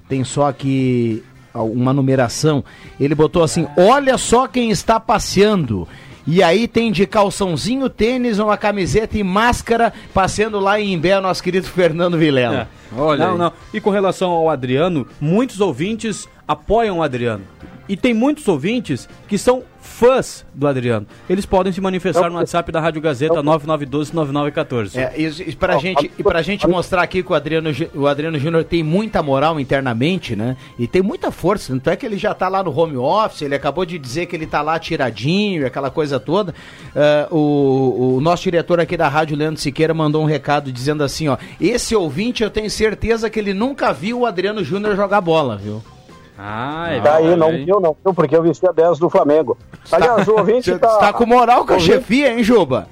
S4: Tem só aqui uma numeração. Ele botou assim: olha só quem está passeando. E aí tem de calçãozinho, tênis, uma camiseta e máscara passeando lá em Imbé, nosso querido Fernando Vilela.
S8: É. não, não. E com relação ao Adriano, muitos ouvintes apoiam o Adriano. E tem muitos ouvintes que são fãs do Adriano. Eles podem se manifestar no WhatsApp da Rádio Gazeta 9912-9914.
S4: É, isso, isso pra, gente, e pra gente mostrar aqui que o Adriano, o Adriano Júnior tem muita moral internamente, né? E tem muita força. Tanto é que ele já tá lá no home office, ele acabou de dizer que ele tá lá tiradinho, aquela coisa toda. Ah, o, o nosso diretor aqui da Rádio, Leandro Siqueira, mandou um recado dizendo assim, ó. Esse ouvinte, eu tenho certeza que ele nunca viu o Adriano Júnior jogar bola, viu?
S8: Ah,
S10: tá aí, não viu, não viu, porque eu vesti a 10 do Flamengo. Aliás, o ouvinte
S4: Você
S10: tá...
S4: tá com moral com a chefia, hein, Juba?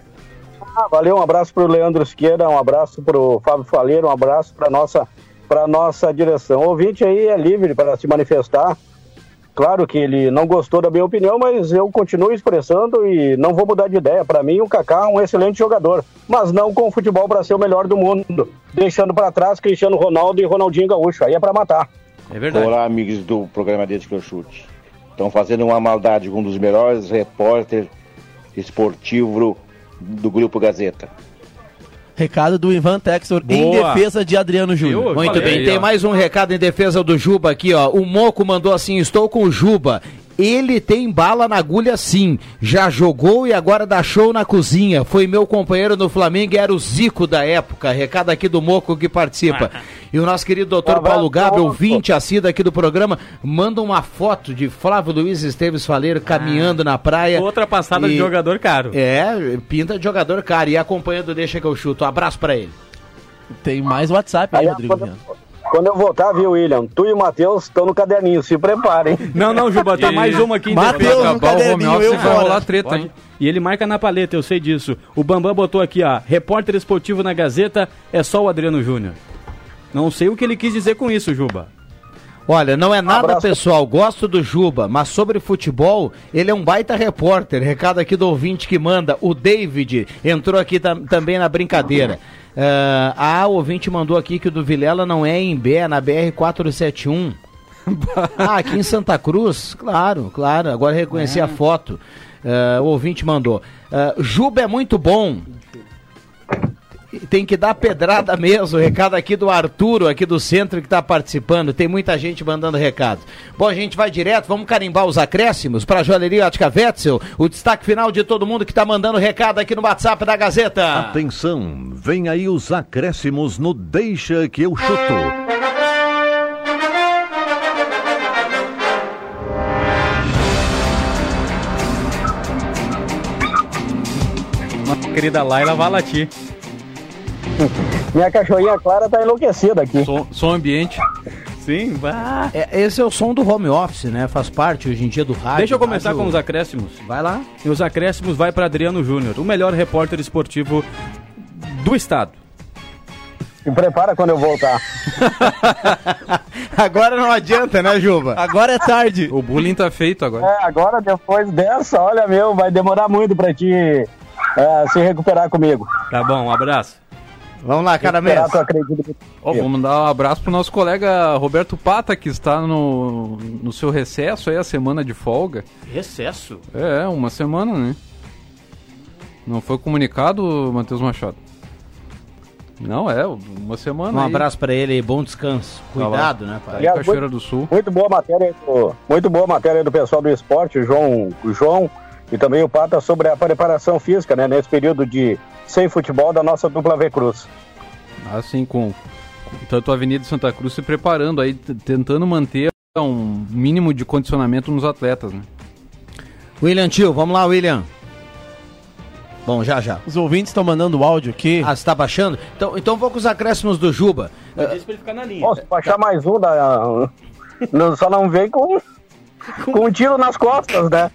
S10: Ah, valeu, um abraço pro Leandro Siqueira, um abraço pro Fábio Faleiro, um abraço pra nossa, pra nossa direção. O ouvinte aí é livre para se manifestar, Claro que ele não gostou da minha opinião, mas eu continuo expressando e não vou mudar de ideia. Para mim, o Kaká é um excelente jogador, mas não com o futebol para ser o melhor do mundo, deixando para trás Cristiano Ronaldo e Ronaldinho Gaúcho. Aí é para matar.
S8: É
S18: Olá, amigos do programa que eu chute. Estão fazendo uma maldade com um dos melhores repórteres esportivos do Grupo Gazeta.
S9: Recado do Ivan Textor em
S4: Boa.
S9: defesa de Adriano Júnior.
S4: Muito bem, tem mais um recado em defesa do Juba aqui, ó. O Moco mandou assim: estou com o Juba. Ele tem bala na agulha sim. Já jogou e agora dá show na cozinha. Foi meu companheiro no Flamengo e era o Zico da época. Recado aqui do Moco que participa. E o nosso querido doutor Paulo Gabriel, ouvinte assíduo aqui do programa, manda uma foto de Flávio Luiz Esteves Faleiro caminhando na praia.
S8: Outra passada de jogador caro.
S4: É, pinta de jogador caro. E acompanhando Deixa que eu chuto. Um abraço pra ele.
S9: Tem mais WhatsApp aí, Rodrigo Viana.
S10: Quando eu voltar, viu, William? Tu e o Matheus estão no caderninho, se preparem.
S8: Não, não, Juba, tem mais uma aqui.
S10: Matheus, no
S8: acabar o home
S10: caderninho,
S8: office,
S10: eu
S8: vai rolar treta,
S10: Pode.
S8: hein? E ele marca na paleta, eu sei disso. O Bambam botou aqui, ó, repórter esportivo na Gazeta, é só o Adriano Júnior. Não sei o que ele quis dizer com isso, Juba.
S4: Olha, não é nada
S8: Abraço.
S4: pessoal, gosto do Juba, mas sobre futebol, ele é um baita repórter. Recado aqui do ouvinte que manda, o David entrou aqui tam- também na brincadeira. Ah, a ouvinte mandou aqui que o do Vilela não é em Bé, é na BR-471. ah, aqui em Santa Cruz? Claro, claro, agora reconheci a foto. Ah, o ouvinte mandou. Ah, Juba é muito bom. Tem que dar pedrada mesmo. Recado aqui do Arturo, aqui do centro, que está participando. Tem muita gente mandando recado. Bom, a gente vai direto, vamos carimbar os acréscimos para a Joalheria Ótica Wetzel. O destaque final de todo mundo que está mandando recado aqui no WhatsApp da Gazeta.
S19: Atenção, vem aí os acréscimos no Deixa que eu chuto.
S8: Nossa querida Laila vai latir.
S10: Minha cachorrinha Clara tá enlouquecida aqui.
S8: Som, som ambiente. Sim, vá.
S4: É, esse é o som do home office, né? Faz parte hoje em dia do rádio.
S8: Deixa eu começar
S4: rádio-
S8: com os acréscimos.
S4: Vai lá.
S8: E os acréscimos vai para Adriano Júnior, o melhor repórter esportivo do estado.
S10: Se prepara quando eu voltar.
S4: Agora não adianta, né, Juba?
S9: Agora é tarde.
S13: O bullying tá feito agora.
S10: É, agora depois dessa, olha meu, vai demorar muito pra ti é, se recuperar comigo.
S8: Tá bom, um abraço.
S4: Vamos lá,
S10: cara
S4: mesmo.
S13: Ó, vamos dar um abraço pro nosso colega Roberto Pata, que está no, no seu recesso aí, a semana de folga.
S8: Recesso?
S13: É, uma semana, né? Não foi comunicado, Matheus Machado? Não, é, uma semana
S4: Um
S13: aí.
S4: abraço para ele e bom descanso.
S13: Tá.
S4: Cuidado, né, pai?
S13: aí, Cachoeira do Sul.
S10: Muito boa matéria, do, muito boa matéria do pessoal do esporte, o João, João e também o Pata sobre a preparação física, né, nesse período de sem futebol da nossa dupla V Cruz.
S13: Assim, com, tanto a Avenida Santa Cruz se preparando aí, tentando manter um mínimo de condicionamento nos atletas, né?
S4: William Tio, vamos lá, William. Bom, já já.
S9: Os ouvintes estão mandando áudio aqui.
S4: Ah, você tá baixando? Então, então vou com os acréscimos do Juba.
S8: Mas diz pra ele ficar na linha.
S10: Posso baixar mais um, da... não, só não vem com, com um tiro nas costas, né?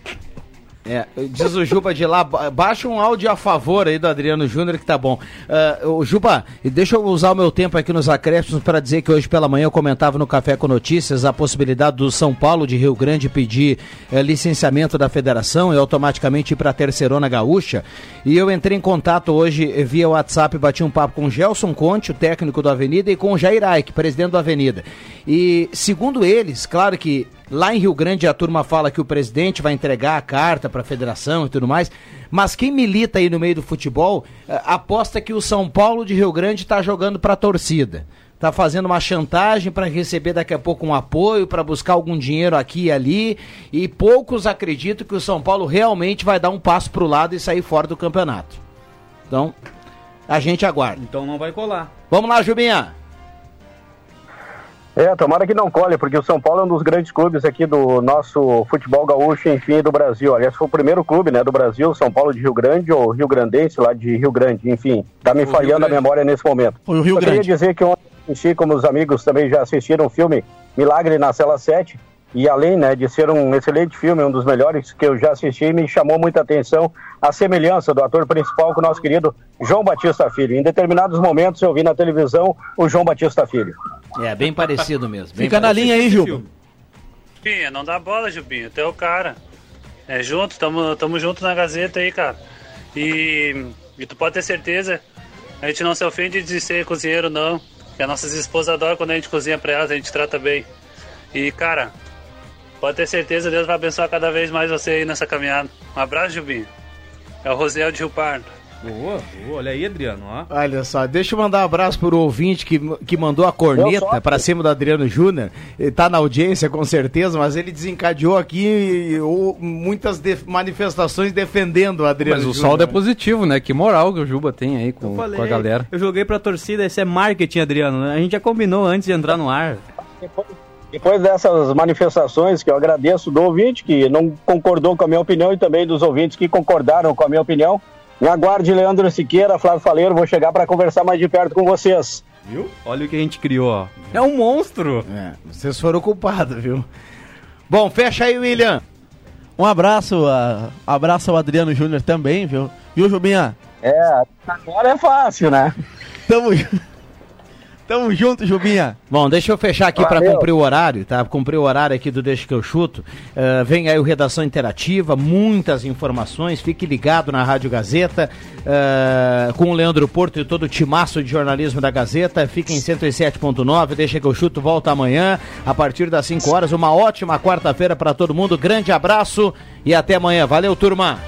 S4: É, diz o Juba de lá, ba- baixa um áudio a favor aí do Adriano Júnior que tá bom. Ah, o Juba, deixa eu usar o meu tempo aqui nos acréscimos para dizer que hoje pela manhã eu comentava no Café com Notícias a possibilidade do São Paulo de Rio Grande pedir eh, licenciamento da federação e automaticamente ir para a Terceirona Gaúcha. E eu entrei em contato hoje via WhatsApp, bati um papo com o Gelson Conte, o técnico do Avenida, e com o Jair Aik, presidente do Avenida. E segundo eles, claro que Lá em Rio Grande a turma fala que o presidente vai entregar a carta para a federação e tudo mais, mas quem milita aí no meio do futebol eh, aposta que o São Paulo de Rio Grande está jogando para a torcida. Está fazendo uma chantagem para receber daqui a pouco um apoio, para buscar algum dinheiro aqui e ali, e poucos acreditam que o São Paulo realmente vai dar um passo para o lado e sair fora do campeonato. Então, a gente aguarda.
S8: Então não vai colar.
S4: Vamos lá, Jubinha.
S10: É, tomara que não colhe, porque o São Paulo é um dos grandes clubes aqui do nosso futebol gaúcho, enfim, do Brasil. Aliás, foi o primeiro clube, né, do Brasil, São Paulo de Rio Grande, ou Rio Grandense lá de Rio Grande, enfim. Tá me
S9: O
S10: falhando a memória nesse momento.
S9: Foi o Rio
S10: Eu queria
S9: Grande.
S10: dizer que ontem assisti, como os amigos também já assistiram o filme Milagre na Cela 7, e além, né, de ser um excelente filme, um dos melhores que eu já assisti, me chamou muita atenção a semelhança do ator principal com o nosso querido João Batista Filho. Em determinados momentos eu vi na televisão o João Batista Filho.
S4: É, bem parecido mesmo. bem
S9: Fica na
S4: parecido.
S9: linha aí, Juba.
S20: Jubinha, não dá bola, Jubinha. Tu é o cara. É junto, tamo, tamo junto na Gazeta aí, cara. E, e tu pode ter certeza, a gente não se ofende de ser cozinheiro, não. Que as nossas esposas adoram quando a gente cozinha pra elas, a gente trata bem. E, cara, pode ter certeza, Deus vai abençoar cada vez mais você aí nessa caminhada. Um abraço, Jubinha. É o Rosiel de Rio Pardo.
S8: Boa, boa, olha aí, Adriano, ó.
S4: Olha só, deixa eu mandar um abraço pro ouvinte que, que mandou a corneta pra cima do Adriano Júnior. Ele tá na audiência, com certeza, mas ele desencadeou aqui muitas de- manifestações defendendo o Adriano
S13: Mas o
S4: Júnior.
S13: saldo é positivo, né? Que moral que o Juba tem aí com,
S8: Falei,
S13: com a galera.
S8: Eu joguei pra torcida, esse é marketing, Adriano. né? A gente já combinou antes de entrar no ar.
S10: Depois dessas manifestações que eu agradeço do ouvinte que não concordou com a minha opinião e também dos ouvintes que concordaram com a minha opinião. Me aguarde, Leandro Siqueira, Flávio Faleiro, vou chegar para conversar mais de perto com vocês.
S8: Viu? Olha o que a gente criou, ó. É um monstro.
S4: É, vocês foram culpados, viu? Bom, fecha aí, William.
S9: Um abraço, a, abraço ao Adriano Júnior também, viu? Viu, Jubinha?
S10: É, agora é fácil, né?
S9: Tamo, Tamo junto, Jubinha.
S4: Bom, deixa eu fechar aqui para cumprir o horário, tá? Cumprir o horário aqui do Deixa que eu chuto. Eh, vem aí o Redação Interativa, muitas informações. Fique ligado na Rádio Gazeta eh, com o Leandro Porto e todo o timaço de jornalismo da Gazeta. Fique em 107.9. Deixa que eu chuto. Volta amanhã a partir das 5 horas. Uma ótima quarta-feira para todo mundo. Grande abraço e até amanhã. Valeu, turma.